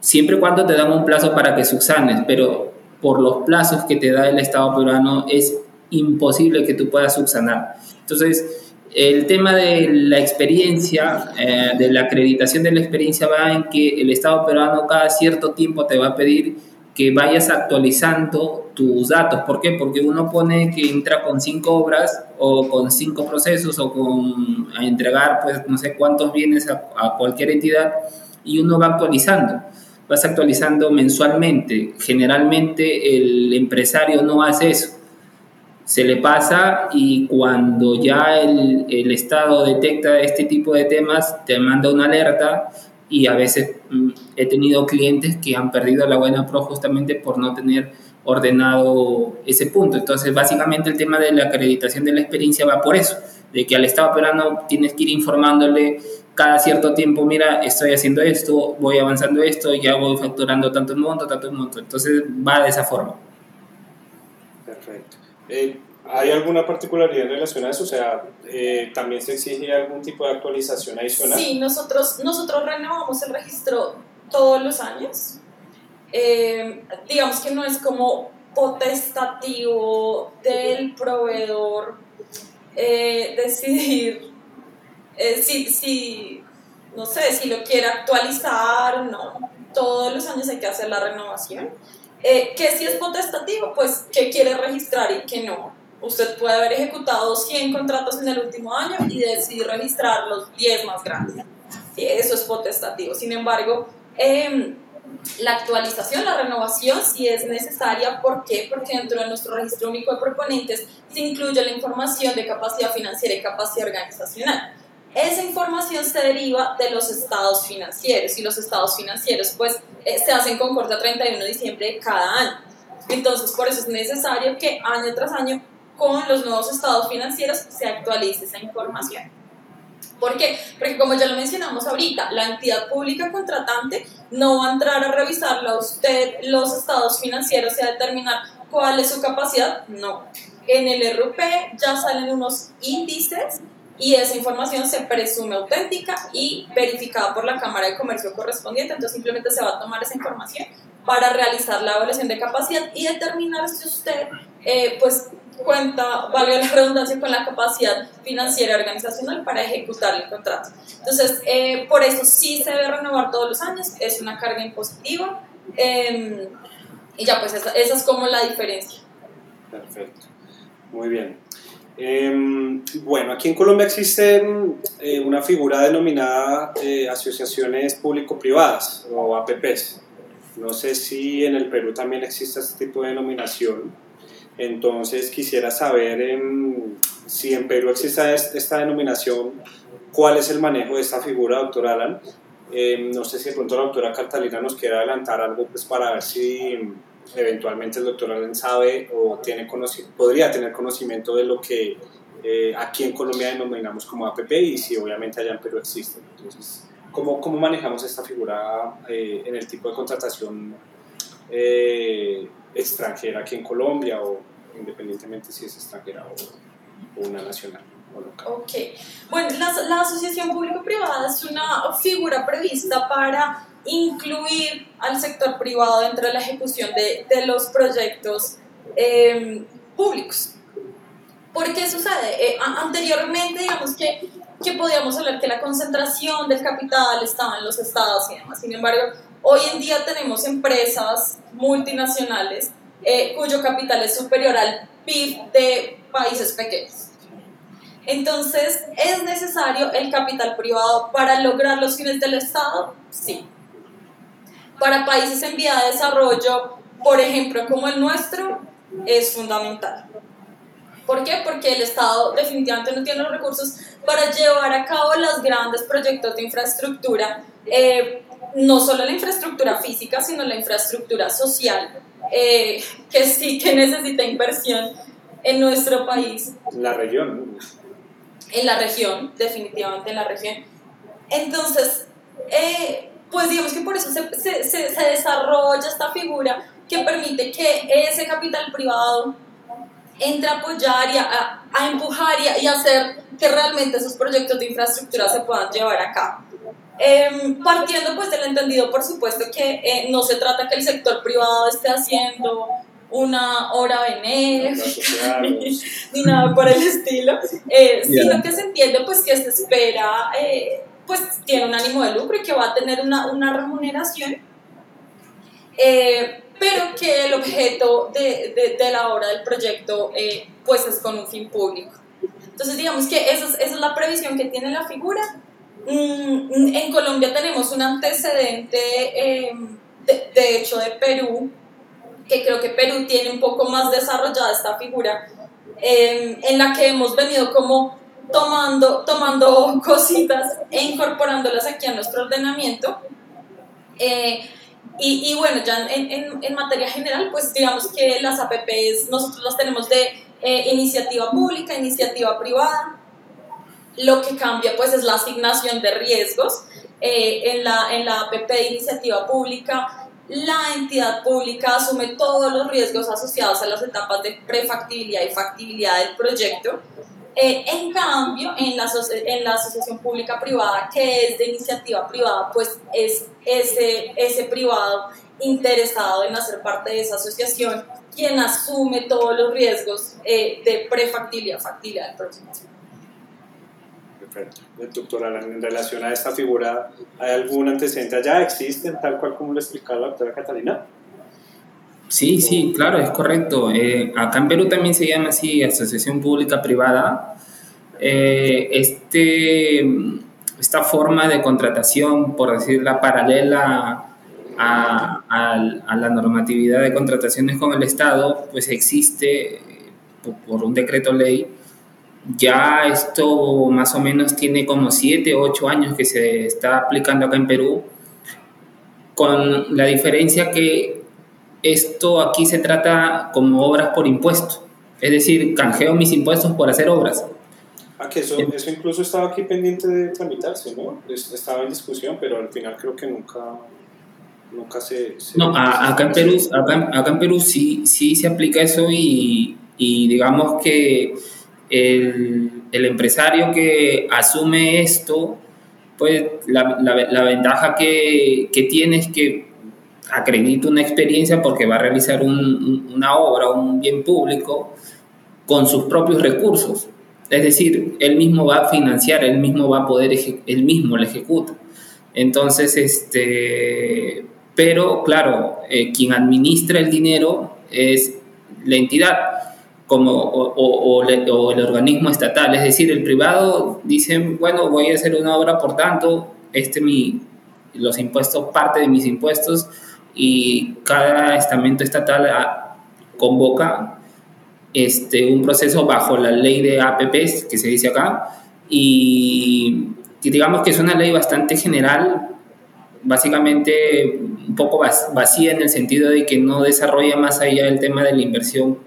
Siempre y cuando te dan un plazo para que subsanes, pero por los plazos que te da el Estado peruano es imposible que tú puedas subsanar. Entonces, el tema de la experiencia, eh, de la acreditación de la experiencia va en que el Estado peruano cada cierto tiempo te va a pedir que vayas actualizando tus datos. ¿Por qué? Porque uno pone que entra con cinco obras o con cinco procesos o con a entregar, pues no sé cuántos bienes a, a cualquier entidad y uno va actualizando. Vas actualizando mensualmente. Generalmente el empresario no hace eso se le pasa y cuando ya el, el, Estado detecta este tipo de temas, te manda una alerta y a veces mm, he tenido clientes que han perdido la buena pro justamente por no tener ordenado ese punto. Entonces, básicamente el tema de la acreditación de la experiencia va por eso, de que al Estado peruano tienes que ir informándole cada cierto tiempo, mira, estoy haciendo esto, voy avanzando esto, ya voy facturando tanto monto, tanto monto. Entonces, va de esa forma. Perfecto. Eh, ¿Hay alguna particularidad relación a eso? O sea, eh, ¿también se exige algún tipo de actualización adicional? Sí, nosotros, nosotros renovamos el registro todos los años. Eh, digamos que no es como potestativo del proveedor decidir si, si, no sé, si lo quiere actualizar o no. Todos los años hay que hacer la renovación. Eh, que si es potestativo, pues que quiere registrar y que no. Usted puede haber ejecutado 100 contratos en el último año y decidir registrar los 10 más grandes. eso es potestativo. Sin embargo, em, la actualización, la renovación sí es necesaria. ¿Por qué? Porque dentro de nuestro registro único de proponentes se incluye la información de capacidad financiera y capacidad organizacional. Esa información se deriva de los estados financieros y los estados financieros pues eh, se hacen con corte a 31 de diciembre de cada año. Entonces por eso es necesario que año tras año con los nuevos estados financieros se actualice esa información. ¿Por qué? Porque como ya lo mencionamos ahorita, la entidad pública contratante no va a entrar a revisarle a usted los estados financieros y a determinar cuál es su capacidad. No. En el RUP ya salen unos índices y esa información se presume auténtica y verificada por la Cámara de Comercio correspondiente, entonces simplemente se va a tomar esa información para realizar la evaluación de capacidad y determinar si usted eh, pues cuenta, valga la redundancia, con la capacidad financiera organizacional para ejecutar el contrato. Entonces, eh, por eso sí se debe renovar todos los años, es una carga impositiva em, y ya pues esa, esa es como la diferencia. Perfecto. Muy bien. Em, bueno, aquí en Colombia existe eh, una figura denominada eh, asociaciones público-privadas o APPs. No sé si en el Perú también existe este tipo de denominación. Entonces quisiera saber em, si en Perú existe esta denominación, cuál es el manejo de esta figura, doctor Alan. Em, no sé si de pronto la doctora Catalina nos quiere adelantar algo pues, para ver si eventualmente el doctor Allen sabe o tiene podría tener conocimiento de lo que eh, aquí en Colombia denominamos como APP y si obviamente allá en Perú existe. Entonces, ¿cómo, cómo manejamos esta figura eh, en el tipo de contratación eh, extranjera aquí en Colombia o independientemente si es extranjera o, una nacional? O? Ok, bueno, la, la asociación público-privada es una figura prevista para incluir al sector privado dentro de la ejecución de, de los proyectos eh, públicos. ¿Por qué sucede? Eh, anteriormente, digamos que, que podíamos hablar que la concentración del capital estaba en los estados y demás. Sin embargo, hoy en día tenemos empresas multinacionales eh, cuyo capital es superior al PIB de países pequeños. Entonces, ¿es necesario el capital privado para lograr los fines del Estado? Sí. Para países en vía de desarrollo, por ejemplo, como el nuestro, es fundamental. ¿Por qué? Porque el Estado definitivamente no tiene los recursos para llevar a cabo los grandes proyectos de infraestructura, eh, no solo la infraestructura física, sino la infraestructura social, eh, que sí que necesita inversión en nuestro país. La región. En la región, definitivamente en la región. Entonces, eh, pues digamos que por eso se, se, se, desarrolla esta figura que permite que ese capital privado entre a apoyar y a, a empujar y, a, hacer que realmente esos proyectos de infraestructura se puedan llevar a cabo. Em, partiendo pues del entendido, por supuesto, que eh, no se trata que el sector privado esté haciendo una hora benéfica ni nada por el estilo, eh, sino que se entiende pues que se espera eh, pues tiene un ánimo de lucro y que va a tener una, una remuneración, eh, pero que el objeto de, de, de, la obra del proyecto eh, pues es con un fin público. Entonces digamos que esa es, esa es la previsión que tiene la figura. Mm, en Colombia tenemos un antecedente, eh, de, de hecho, de Perú, que creo que Perú tiene un poco más desarrollada esta figura, en la que hemos venido como tomando, tomando cositas e incorporándolas aquí a nuestro ordenamiento. Eh, y, y, bueno, ya en, en, en, materia general, pues digamos que las APPs nosotros las tenemos de eh, iniciativa pública, iniciativa privada. Lo que cambia pues es la asignación de riesgos. Eh, en, la, en la APP de iniciativa pública, la entidad pública asume todos los riesgos asociados a las etapas de prefactibilidad y factibilidad del proyecto. Eh, en cambio, en la, en la asociación pública-privada, que es de iniciativa privada, pues es ese, privado interesado en hacer parte de esa asociación quien asume todos los riesgos eh, de prefactibilidad, factibilidad del proyecto. Perfecto. Doctora, en relación a esta figura, ¿hay algún antecedente allá? ¿Existen tal cual como lo explicaba la doctora Catalina? Sí, sí, claro, es correcto. Eh, acá en Perú también se llama así Asociación Pública Privada. Eh, este, esta forma de contratación, por decirla paralela a, a, la normatividad de contrataciones con el Estado, pues existe por, por un decreto ley. Ya esto más o menos tiene como 7 o 8 años que se está aplicando acá en Perú, con la diferencia que esto aquí se trata como obras por impuesto, es decir, canjeo mis impuestos por hacer obras. Ah, que eso, eso incluso estaba aquí pendiente de tramitarse, ¿no? Estaba en discusión, pero al final creo que nunca, nunca se... no, acá, en Perú, acá, en Perú sí, sí se aplica eso y, y digamos que el, el, empresario que asume esto, pues la, la, la ventaja que, que tiene es que acredita una experiencia porque va a realizar una obra, un bien público, con sus propios recursos. Es decir, él mismo va a financiar, él mismo va a poder, él mismo lo ejecuta. Entonces, este, pero claro, eh, quien administra el dinero es la entidad. como, o, el organismo estatal. Es decir, el privado dice, bueno, voy a hacer una obra, por tanto, este mi, los impuestos, parte de mis impuestos, y cada estamento estatal ah, convoca este, un proceso bajo la ley de APPs, que se dice acá, y, digamos que es una ley bastante general, básicamente un poco vacía en el sentido de que no desarrolla más allá el tema de la inversión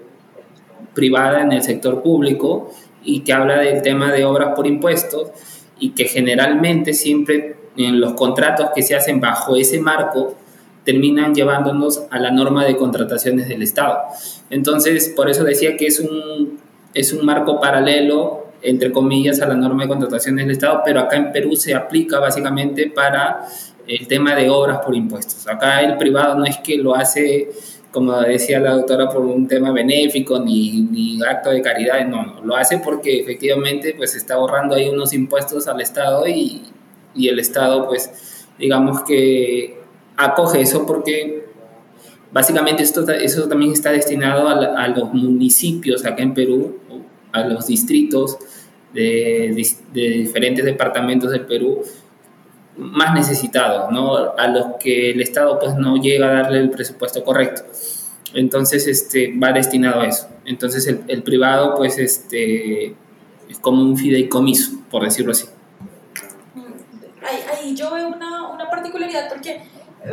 privada en el sector público y que habla del tema de obras por impuestos y que generalmente siempre en los contratos que se hacen bajo ese marco terminan llevándonos a la norma de contrataciones del Estado. Entonces, por eso decía que es un, es un marco paralelo, entre comillas, a la norma de contrataciones del Estado, pero acá en Perú se aplica básicamente para el tema de obras por impuestos. Acá el privado no es que lo hace como decía la doctora, por un tema benéfico ni, ni acto de caridad, no, lo hace porque efectivamente pues está ahorrando ahí unos impuestos al Estado y, y el Estado pues digamos que acoge eso porque básicamente esto, eso también está destinado a, a los municipios acá en Perú, a los distritos de, de diferentes departamentos del Perú, más necesitados, ¿no? A los que el Estado pues no llega a darle el presupuesto correcto. Entonces, este, va destinado a eso. Entonces, el, el privado pues este, es como un fideicomiso, por decirlo así. Ahí, ahí yo veo una, una particularidad porque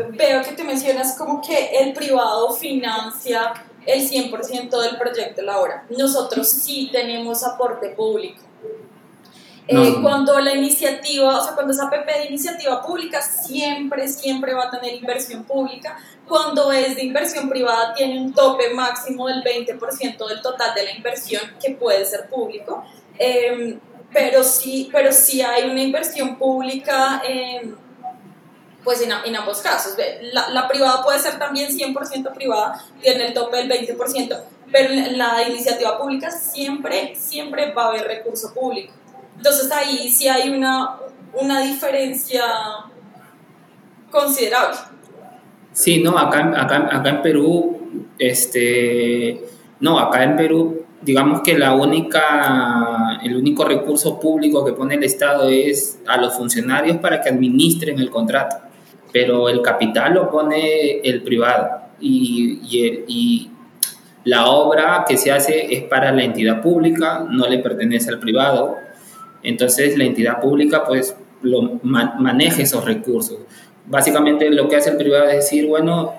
veo que tú mencionas como que el privado financia el 100% del proyecto de la obra. Nosotros sí tenemos aporte público. Eh, cuando la iniciativa, o sea, cuando es APP de iniciativa pública, siempre, siempre va a tener inversión pública. Cuando es de inversión privada, tiene un tope máximo del 20% del total de la inversión que puede ser público. Em, pero, sí, pero sí hay una inversión pública. Em, pues en, ambos casos. La, la, privada puede ser también 100% privada, tiene el tope del 20%, pero en la iniciativa pública siempre, siempre va a haber recurso público. Entonces ahí sí hay una, una diferencia considerable. Sí, no, acá, acá, acá en Perú, este, no, acá en Perú, digamos que la única, el único recurso público que pone el Estado es a los funcionarios para que administren el contrato, pero el capital lo pone el privado. Y, y, y la obra que se hace es para la entidad pública, no le pertenece al privado. Entonces la entidad pública pues lo maneja esos recursos. Básicamente lo que hace el privado es decir, bueno,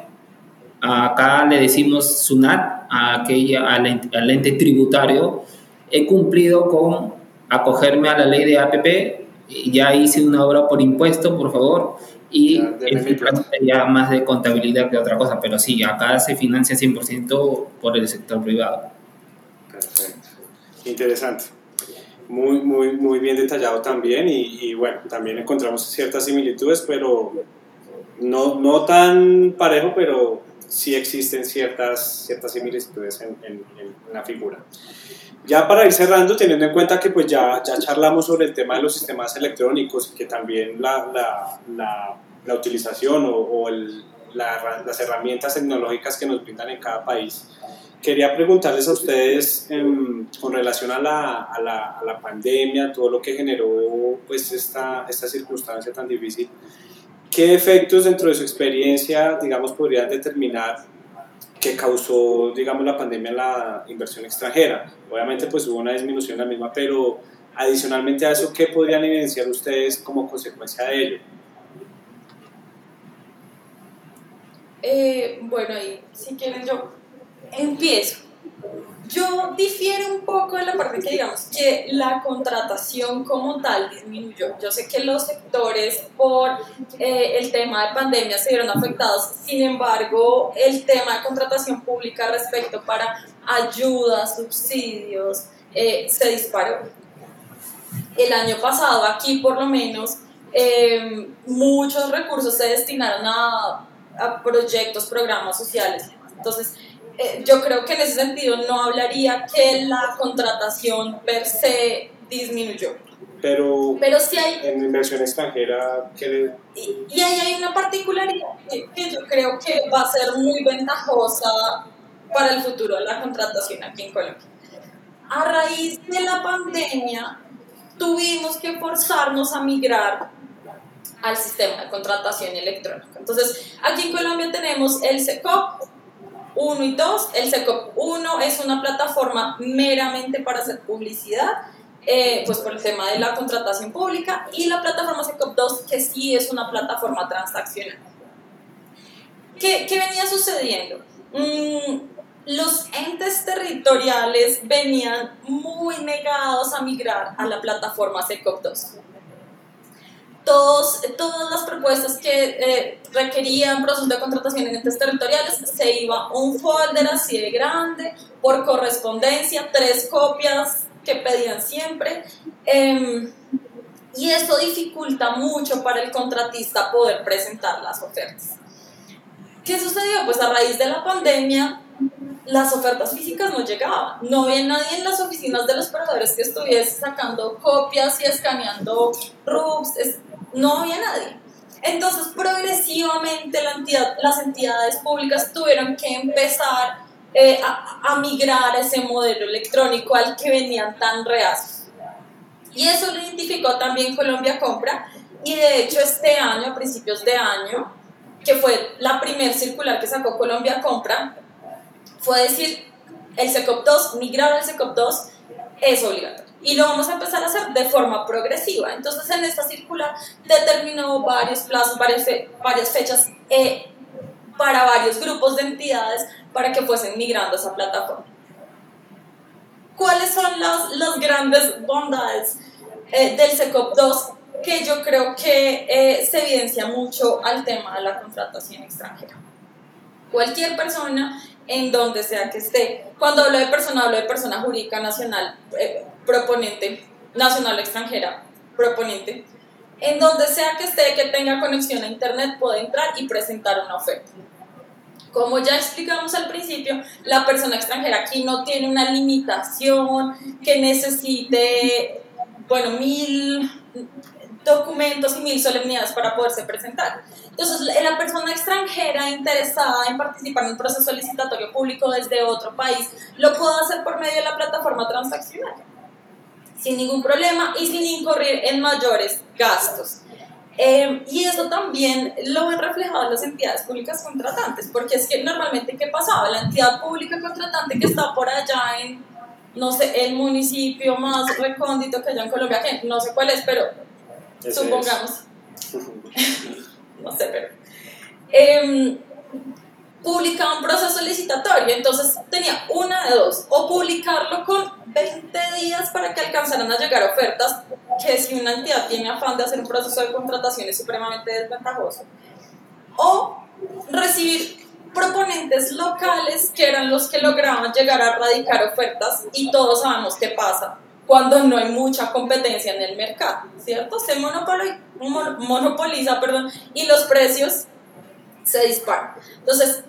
acá le decimos SUNAT, a aquella, al, ente tributario, he cumplido con acogerme a la ley de APP, ya hice una obra por impuesto, por favor, y ya más de contabilidad que otra cosa, pero sí, acá se financia 100% por el sector privado. Perfecto. Interesante muy, muy, muy bien detallado también y, bueno, también encontramos ciertas similitudes, pero no, no tan parejo, pero sí existen ciertas, ciertas similitudes en, en, la figura. Ya para ir cerrando, teniendo en cuenta que pues ya, ya charlamos sobre el tema de los sistemas electrónicos, que también la, la, la, la utilización o, o el, las herramientas tecnológicas que nos brindan en cada país, Quería preguntarles a ustedes em, con relación a la, a, la, a la, pandemia, todo lo que generó pues, esta, esta circunstancia tan difícil, ¿qué efectos dentro de su experiencia, digamos, podrían determinar que causó, digamos, la pandemia la inversión extranjera? Obviamente, pues hubo una disminución de la misma, pero adicionalmente a eso, ¿qué podrían evidenciar ustedes como consecuencia de ello? Eh, bueno, y si quieren yo empiezo. Yo difiero un poco de la parte que digamos que la contratación como tal disminuyó. Yo sé que los sectores por eh, el tema de pandemia se vieron afectados, sin embargo el tema de contratación pública respecto para ayudas, subsidios, eh, se disparó. El año pasado aquí por lo menos eh, muchos recursos se destinaron a, a proyectos, programas sociales. Entonces, eh, yo creo que en ese sentido no hablaría que la contratación per se disminuyó. Pero, Pero sí hay... En inversión extranjera, ¿qué y, y, ahí hay una particularidad que, que, yo creo que va a ser muy ventajosa para el futuro de la contratación aquí en Colombia. A raíz de la pandemia, tuvimos que forzarnos a migrar al sistema de contratación electrónica. Entonces, aquí en Colombia tenemos el SECOP 1 y 2. El SECOP 1 es una plataforma meramente para hacer publicidad, eh, pues por el tema de la contratación pública, y la plataforma SECOP 2, que sí es una plataforma transaccional. ¿Qué, qué venía sucediendo? Mm, los entes territoriales venían muy negados a migrar a la plataforma SECOP2. Todas las propuestas que eh, requerían procesos de contratación en entes territoriales se iba un folder así de grande por correspondencia, tres copias que pedían siempre. Em, y eso dificulta mucho para el contratista poder presentar las ofertas. ¿Qué sucedió? Pues a raíz de la pandemia las ofertas físicas no llegaban. No había nadie en las oficinas de los proveedores que estuviese sacando copias y escaneando RUBs. No había nadie. Entonces, progresivamente las entidades públicas tuvieron que empezar eh, a, a, migrar a ese modelo electrónico al que venían tan reacios. Y eso lo identificó también Colombia Compra. Y de hecho, este año, a principios de año, que fue la primer circular que sacó Colombia Compra, fue decir, el SECOP 2, migrar al SECOP 2 es obligatorio. Y lo vamos a empezar a hacer de forma progresiva. Entonces, en esta circular determinó varios plazos, varias, varias fechas eh, para varios grupos de entidades para que fuesen migrando a esa plataforma. ¿Cuáles son las, las grandes bondades eh, del SECOP 2 que yo creo que eh, se evidencia mucho al tema de la contratación extranjera? Cualquier persona en donde sea que esté. Cuando hablo de persona, hablo de persona jurídica nacional, eh, proponente, nacional extranjera, proponente. En donde sea que esté, que tenga conexión a Internet, puede entrar y presentar una oferta. Como ya explicamos al principio, la persona extranjera aquí no tiene una limitación que necesite, bueno, mil documentos y mil solemnidades para poderse presentar. Entonces, la persona extranjera interesada en participar en un proceso licitatorio público desde otro país lo puede hacer por medio de la plataforma transaccional, sin ningún problema y sin incurrir en mayores gastos. Eh, y eso también lo ven reflejado en las entidades públicas contratantes, porque es que normalmente, ¿qué pasaba? La entidad pública contratante que está por allá en, no sé, el municipio más recóndito que hay en Colombia, que no sé cuál es, pero supongamos. no sé, pero. Eh, publicaba un proceso licitatorio, entonces tenía una de dos, o publicarlo con 20 días para que alcanzaran a llegar ofertas, que si una entidad tiene afán de hacer un proceso de contratación es supremamente desventajoso, o recibir proponentes locales que eran los que lograban llegar a radicar ofertas y todos sabemos qué pasa cuando no hay mucha competencia en el mercado, ¿cierto? Se monopoliza, perdón, y los precios se disparan. Entonces,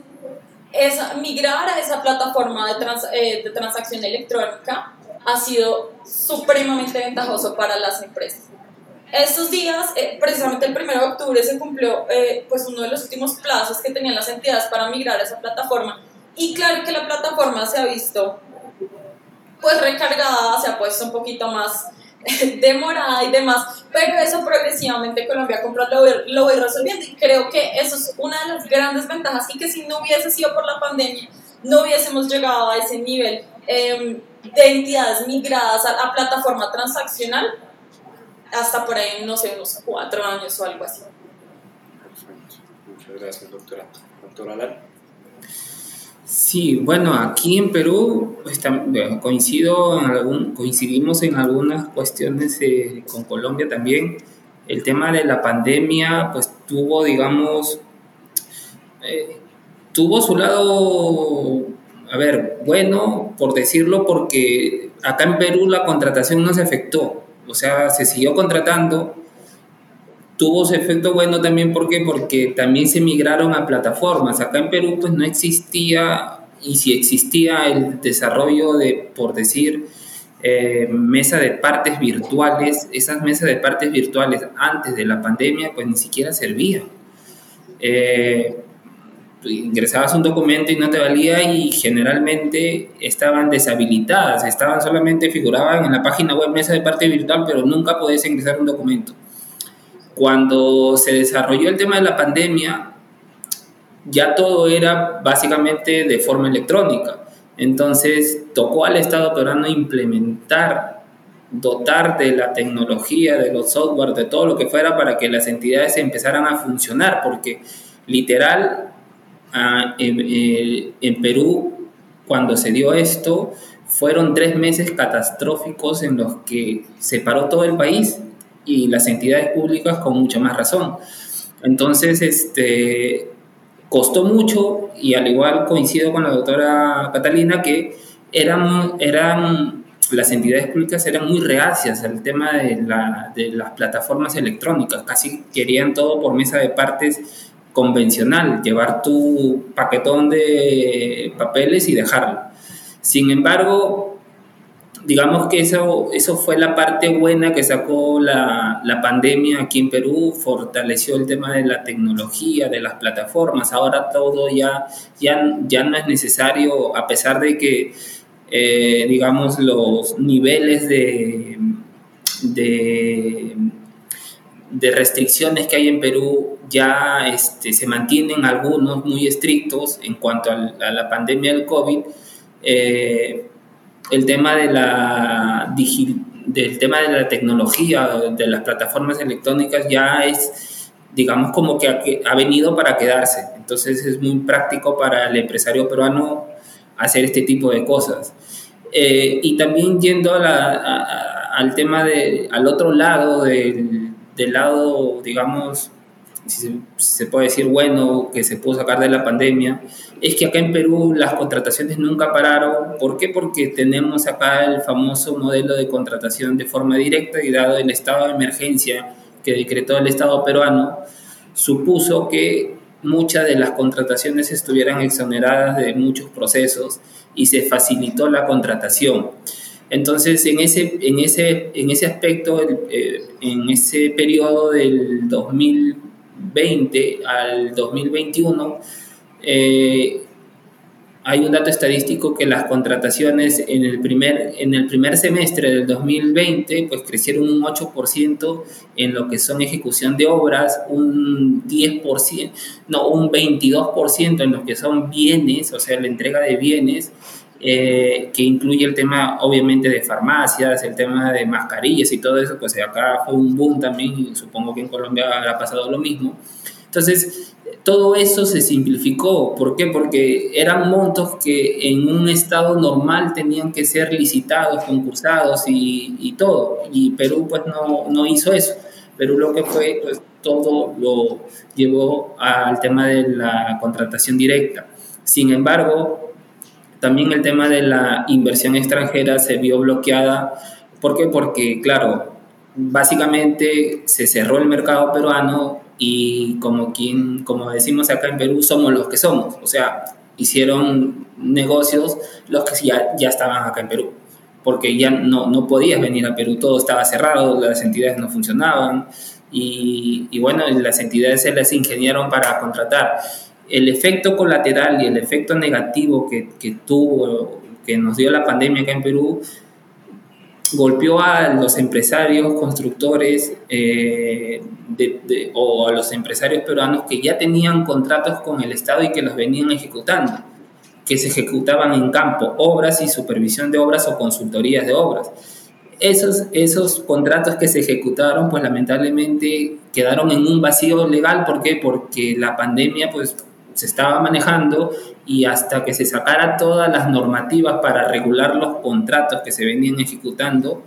esa, migrar a esa plataforma de, eh, de transacción electrónica ha sido supremamente ventajoso para las empresas. Estos días, eh, precisamente el 1 de octubre, se cumplió eh, pues uno de los últimos plazos que tenían las entidades para migrar a esa plataforma. Y claro que la plataforma se ha visto pues recargada, se ha puesto un poquito más demorada y demás, pero eso progresivamente Colombia Compra lo, lo voy resolviendo y creo que eso es una de las grandes ventajas y que si no hubiese sido por la pandemia no hubiésemos llegado a ese nivel em, de entidades migradas a, a, plataforma transaccional hasta por ahí, no sé, unos cuatro años o algo así. Perfecto. Muchas gracias, doctora. Doctora Alan. Sí, bueno, aquí en Perú coincido en algún, coincidimos en algunas cuestiones eh, con Colombia también. El tema de la pandemia, pues tuvo, digamos, eh, tuvo su lado, a ver, bueno, por decirlo, porque acá en Perú la contratación no se afectó, o sea, se siguió contratando, tuvo su efecto bueno también porque porque también se migraron a plataformas. Acá en Perú pues no existía y si existía el desarrollo de, por decir, eh, mesa de partes virtuales, esas mesas de partes virtuales antes de la pandemia pues ni siquiera servían. Eh, ingresabas un documento y no te valía y generalmente estaban deshabilitadas, estaban solamente, figuraban en la página web mesa de parte virtual, pero nunca podías ingresar un documento. Cuando se desarrolló el tema de la pandemia, ya todo era básicamente de forma electrónica. Entonces tocó al Estado peruano implementar, dotar de la tecnología, de los software, de todo lo que fuera para que las entidades empezaran a funcionar, porque literal eh, en, Perú, cuando se dio esto, fueron tres meses catastróficos en los que se paró todo el país y las entidades públicas con mucha más razón. Entonces, este, costó mucho y al igual coincido con la doctora Catalina que eran, eran las entidades públicas eran muy reacias al tema de, la, de las plataformas electrónicas, casi querían todo por mesa de partes convencional, llevar tu paquetón de papeles y dejarlo. Sin embargo, digamos que eso, eso fue la parte buena que sacó la, la, pandemia aquí en Perú, fortaleció el tema de la tecnología, de las plataformas, ahora todo ya, ya, ya no es necesario, a pesar de que, eh, digamos, los niveles de, de restricciones que hay en Perú ya este, se mantienen algunos muy estrictos en cuanto a, la pandemia del COVID. Eh, el tema de la del tema de la tecnología, de las plataformas electrónicas ya es, digamos, como que ha, venido para quedarse. Entonces es muy práctico para el empresario peruano hacer este tipo de cosas. Eh, y también yendo al tema de, al otro lado del del lado, digamos, si se, puede decir bueno, que se pudo sacar de la pandemia, es que acá en Perú las contrataciones nunca pararon. ¿Por qué? Porque tenemos acá el famoso modelo de contratación de forma directa y dado el estado de emergencia que decretó el Estado peruano, supuso que muchas de las contrataciones estuvieran exoneradas de muchos procesos y se facilitó la contratación. Entonces, en ese, en ese, en ese aspecto, eh, en ese periodo del 2020 al 2021, eh, hay un dato estadístico que las contrataciones en el primer, en el primer semestre del 2020 pues crecieron un 8% en lo que son ejecución de obras, un 10%, no, un 22% en lo que son bienes, o sea, la entrega de bienes, eh, que incluye el tema obviamente de farmacias, el tema de mascarillas y todo eso, pues acá fue un boom también y supongo que en Colombia habrá pasado lo mismo. Entonces, todo eso se simplificó. ¿Por qué? Porque eran montos que en un estado normal tenían que ser licitados, concursados y, y todo. Y Perú pues no, no hizo eso. Perú lo que fue, pues todo lo llevó al tema de la contratación directa. Sin embargo, también el tema de la inversión extranjera se vio bloqueada. ¿Por qué? Porque, claro, básicamente se cerró el mercado peruano y como, quien, como decimos acá en Perú, somos los que somos. O sea, hicieron negocios los que ya, ya estaban acá en Perú. Porque ya no, no podías venir a Perú, todo estaba cerrado, las entidades no funcionaban y, y bueno, las entidades se les ingeniaron para contratar el efecto colateral y el efecto negativo que, que, tuvo, que nos dio la pandemia acá en Perú, golpeó a los empresarios constructores eh, o a los empresarios peruanos que ya tenían contratos con el Estado y que los venían ejecutando, que se ejecutaban en campo, obras y supervisión de obras o consultorías de obras. Esos, esos contratos que se ejecutaron, pues lamentablemente quedaron en un vacío legal. ¿Por qué? Porque la pandemia, pues se estaba manejando y hasta que se sacara todas las normativas para regular los contratos que se venían ejecutando,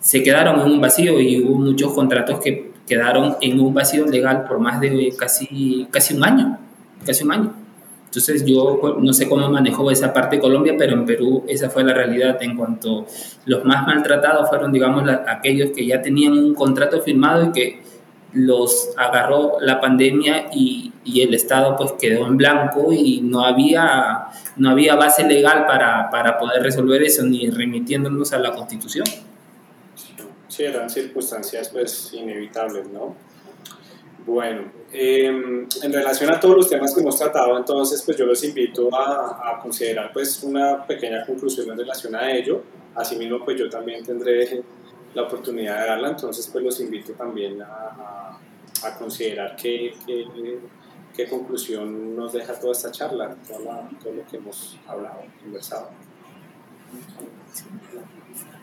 se quedaron en un vacío y hubo muchos contratos que quedaron en un vacío legal por más de casi, casi un año, casi un año. Entonces yo no sé cómo manejó esa parte de Colombia, pero en Perú esa fue la realidad en cuanto los más maltratados fueron, digamos, aquellos que ya tenían un contrato firmado y que los agarró la pandemia y, y, el Estado pues quedó en blanco y no había, no había base legal para, para poder resolver eso, ni remitiéndonos a la Constitución. Sí, eran circunstancias pues inevitables, ¿no? Bueno, em, en relación a todos los temas que hemos tratado, entonces, pues yo los invito a, a, considerar pues una pequeña conclusión en relación a ello. Asimismo, pues yo también tendré la oportunidad de darla, entonces pues los invito también a, a, considerar qué, qué, conclusión nos deja toda esta charla, todo, todo lo que hemos hablado, conversado.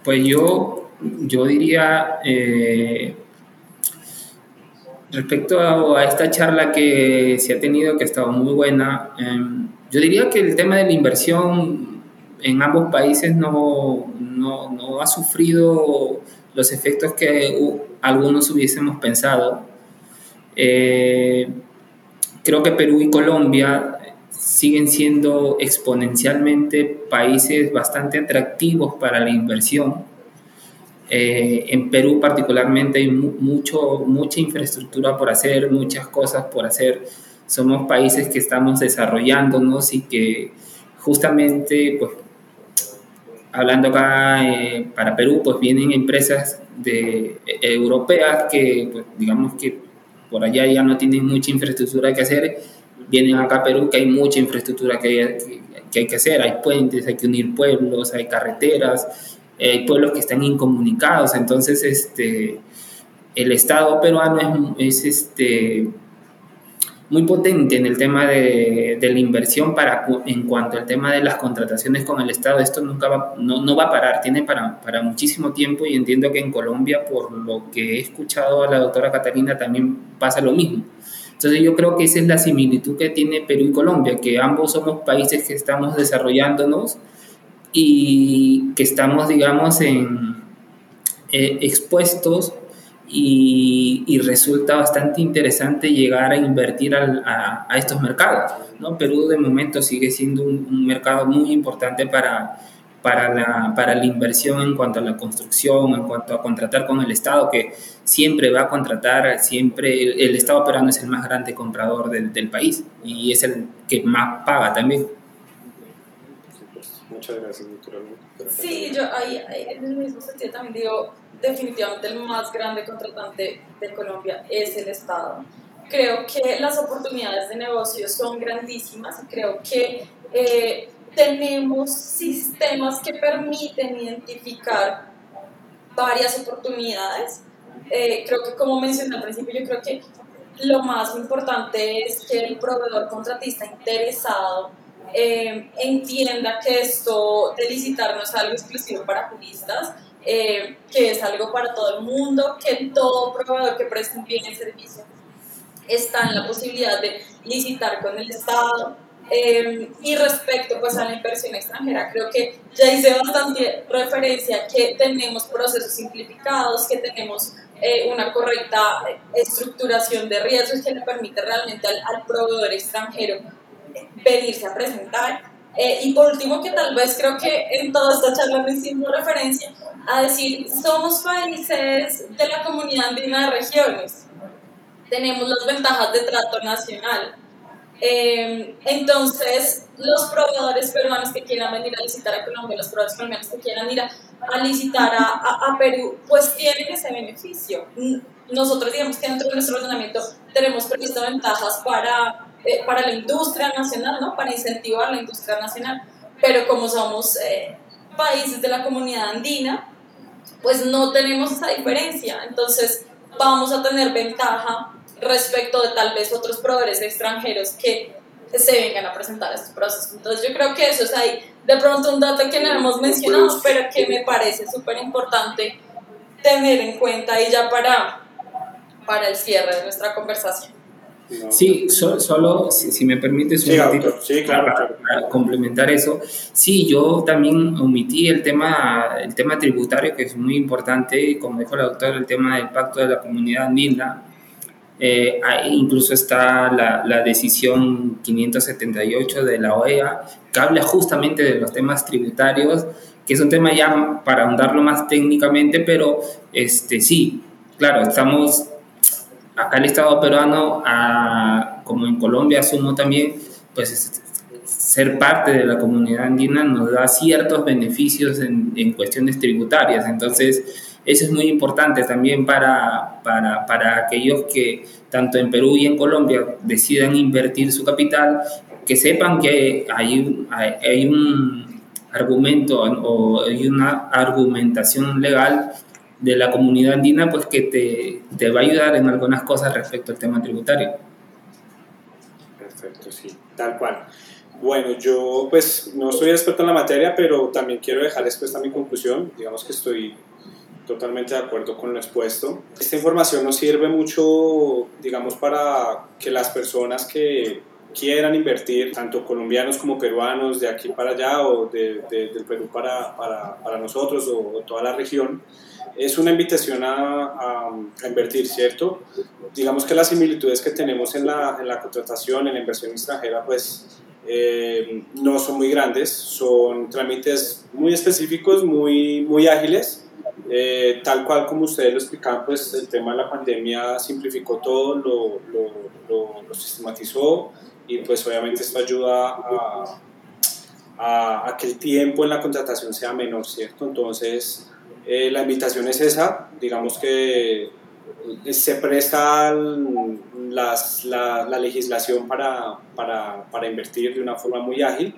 Pues yo, yo diría... Eh, Respecto a, esta charla que se ha tenido, que ha estado muy buena, em, yo diría que el tema de la inversión en ambos países no, no, no ha sufrido los efectos que algunos hubiésemos pensado. Eh, creo que Perú y Colombia siguen siendo exponencialmente países bastante atractivos para la inversión eh, en Perú particularmente hay mucho, mucha infraestructura por hacer, muchas cosas por hacer. Somos países que estamos desarrollándonos y que justamente, pues, hablando acá eh, para Perú, pues vienen empresas de, eh, europeas que, pues, digamos que por allá ya no tienen mucha infraestructura que hacer, vienen acá a Perú que hay mucha infraestructura que hay que, hay que hacer, hay puentes, hay que unir pueblos, hay carreteras, hay pueblos que están incomunicados, entonces este, el Estado peruano es, este, muy potente en el tema de, la inversión para, en cuanto al tema de las contrataciones con el Estado. Esto nunca va, no, va a parar, tiene para, para muchísimo tiempo y entiendo que en Colombia, por lo que he escuchado a la doctora Catalina, también pasa lo mismo. Entonces yo creo que esa es la similitud que tiene Perú y Colombia, que ambos somos países que estamos desarrollándonos y que estamos, digamos, en, eh, expuestos y, resulta bastante interesante llegar a invertir a, estos mercados. ¿no? Perú de momento sigue siendo un, mercado muy importante para, para, la, para la inversión en cuanto a la construcción, en cuanto a contratar con el Estado, que siempre va a contratar, siempre el, Estado peruano es el más grande comprador del, del país y es el que más paga también. Muchas gracias, Sí, yo ahí, en el mismo sentido también digo, definitivamente el más grande contratante de Colombia es el Estado. Creo que las oportunidades de negocio son grandísimas y creo que eh, tenemos sistemas que permiten identificar varias oportunidades. Eh, creo que como mencioné al principio, yo creo que lo más importante es que el proveedor contratista interesado eh, entienda que esto de licitar no es algo exclusivo para juristas, eh, que es algo para todo el mundo, que todo proveedor que preste un bien y servicio está en la posibilidad de licitar con el Estado. Eh, y respecto pues a la inversión extranjera, creo que ya hice bastante referencia que tenemos procesos simplificados, que tenemos una correcta estructuración de riesgos que le permite realmente al, al proveedor extranjero venirse a presentar. Eh, y por último, que tal vez creo que en toda esta charla me hicimos referencia a decir, somos países de la comunidad andina de regiones, tenemos las ventajas de trato nacional. Eh, entonces, los proveedores peruanos que quieran venir a licitar a Colombia, los proveedores colombianos que quieran ir a, a licitar a, a, a, Perú, pues tienen ese beneficio. Nosotros digamos que dentro de nuestro ordenamiento tenemos previsto ventajas para eh, para la industria nacional, ¿no? Para incentivar la industria nacional. Pero como somos eh, países de la comunidad andina, pues no tenemos esa diferencia. Entonces vamos a tener ventaja respecto de tal vez otros proveedores extranjeros que se vengan a presentar estos procesos. Entonces yo creo que eso es ahí de pronto un dato que no hemos mencionado, pero que me parece súper importante tener en cuenta y ya para, para el cierre de nuestra conversación. Sí, solo, si, me permites un ratito para, complementar eso. Sí, yo también omití el tema, el tema tributario, que es muy importante, como dijo la doctora, el tema del pacto de la comunidad andina. Eh, ahí incluso está la, la, decisión 578 de la OEA, que habla justamente de los temas tributarios, que es un tema ya para ahondarlo más técnicamente, pero este, sí, claro, estamos acá el Estado peruano, como en Colombia asumo también, pues ser parte de la comunidad andina nos da ciertos beneficios en, en cuestiones tributarias. Entonces, Eso es muy importante también para, para, para aquellos que tanto en Perú y en Colombia decidan invertir su capital, que sepan que hay, hay, hay un argumento o hay una argumentación legal de la comunidad andina pues que te, te, va a ayudar en algunas cosas respecto al tema tributario. Perfecto, sí, tal cual. Bueno, yo pues no soy experto en la materia, pero también quiero dejar expuesta mi conclusión. Digamos que estoy totalmente de acuerdo con lo expuesto. Esta información nos sirve mucho, digamos, para que las personas que quieran invertir, tanto colombianos como peruanos, de aquí para allá o de, del Perú para, para, para nosotros o, toda la región, es una invitación a, a, invertir, ¿cierto? Digamos que las similitudes que tenemos en la, en la contratación, en la inversión extranjera, pues eh, no son muy grandes, son trámites muy específicos, muy, muy ágiles eh, tal cual como ustedes lo explicaban, pues el tema de la pandemia simplificó todo, lo, lo, lo, sistematizó y pues obviamente esto ayuda a, a, a, que el tiempo en la contratación sea menor, ¿cierto? Entonces, eh, la invitación es esa, digamos que se presta las, la, la, legislación para, para, para invertir de una forma muy ágil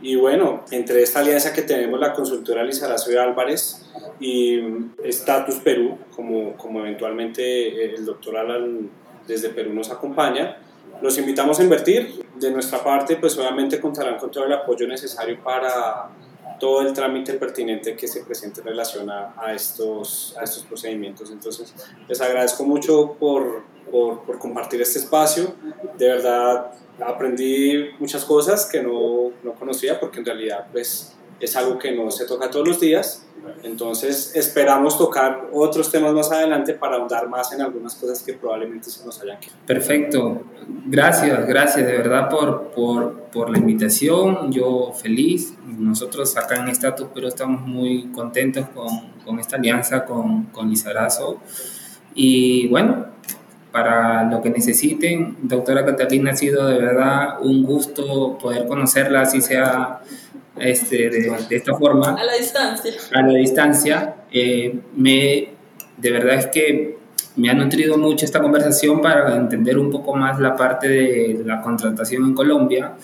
y bueno, entre esta alianza que tenemos la consultora Lizarazo y Álvarez y Status Perú, como, como eventualmente el doctor Alan desde Perú nos acompaña, los invitamos a invertir. De nuestra parte, pues obviamente contarán con todo el apoyo necesario para todo el trámite pertinente que se presente en relación a, a estos, a estos procedimientos. Entonces, les agradezco mucho por, por, por compartir este espacio. De verdad, aprendí muchas cosas que no, no, conocía porque en realidad pues es algo que no se toca todos los días. Entonces esperamos tocar otros temas más adelante para ahondar más en algunas cosas que probablemente se nos hayan quedado. Perfecto. Gracias, gracias de verdad por, por, por la invitación. Yo feliz. Nosotros acá en Estatus pero estamos muy contentos con, con esta alianza con, con Lizarazo. Y bueno, para lo que necesiten. Doctora Catalina, ha sido de verdad un gusto poder conocerla, así sea este, de, esta forma. A la distancia. A la distancia. Eh, me, de verdad es que me ha nutrido mucho esta conversación para entender un poco más la parte de la contratación en Colombia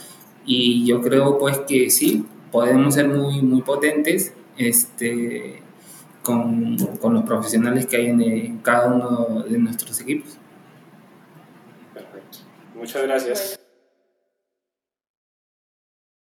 y yo creo pues que sí, podemos ser muy, muy potentes este, con, con los profesionales que hay en cada uno de nuestros equipos. Muchas gracias.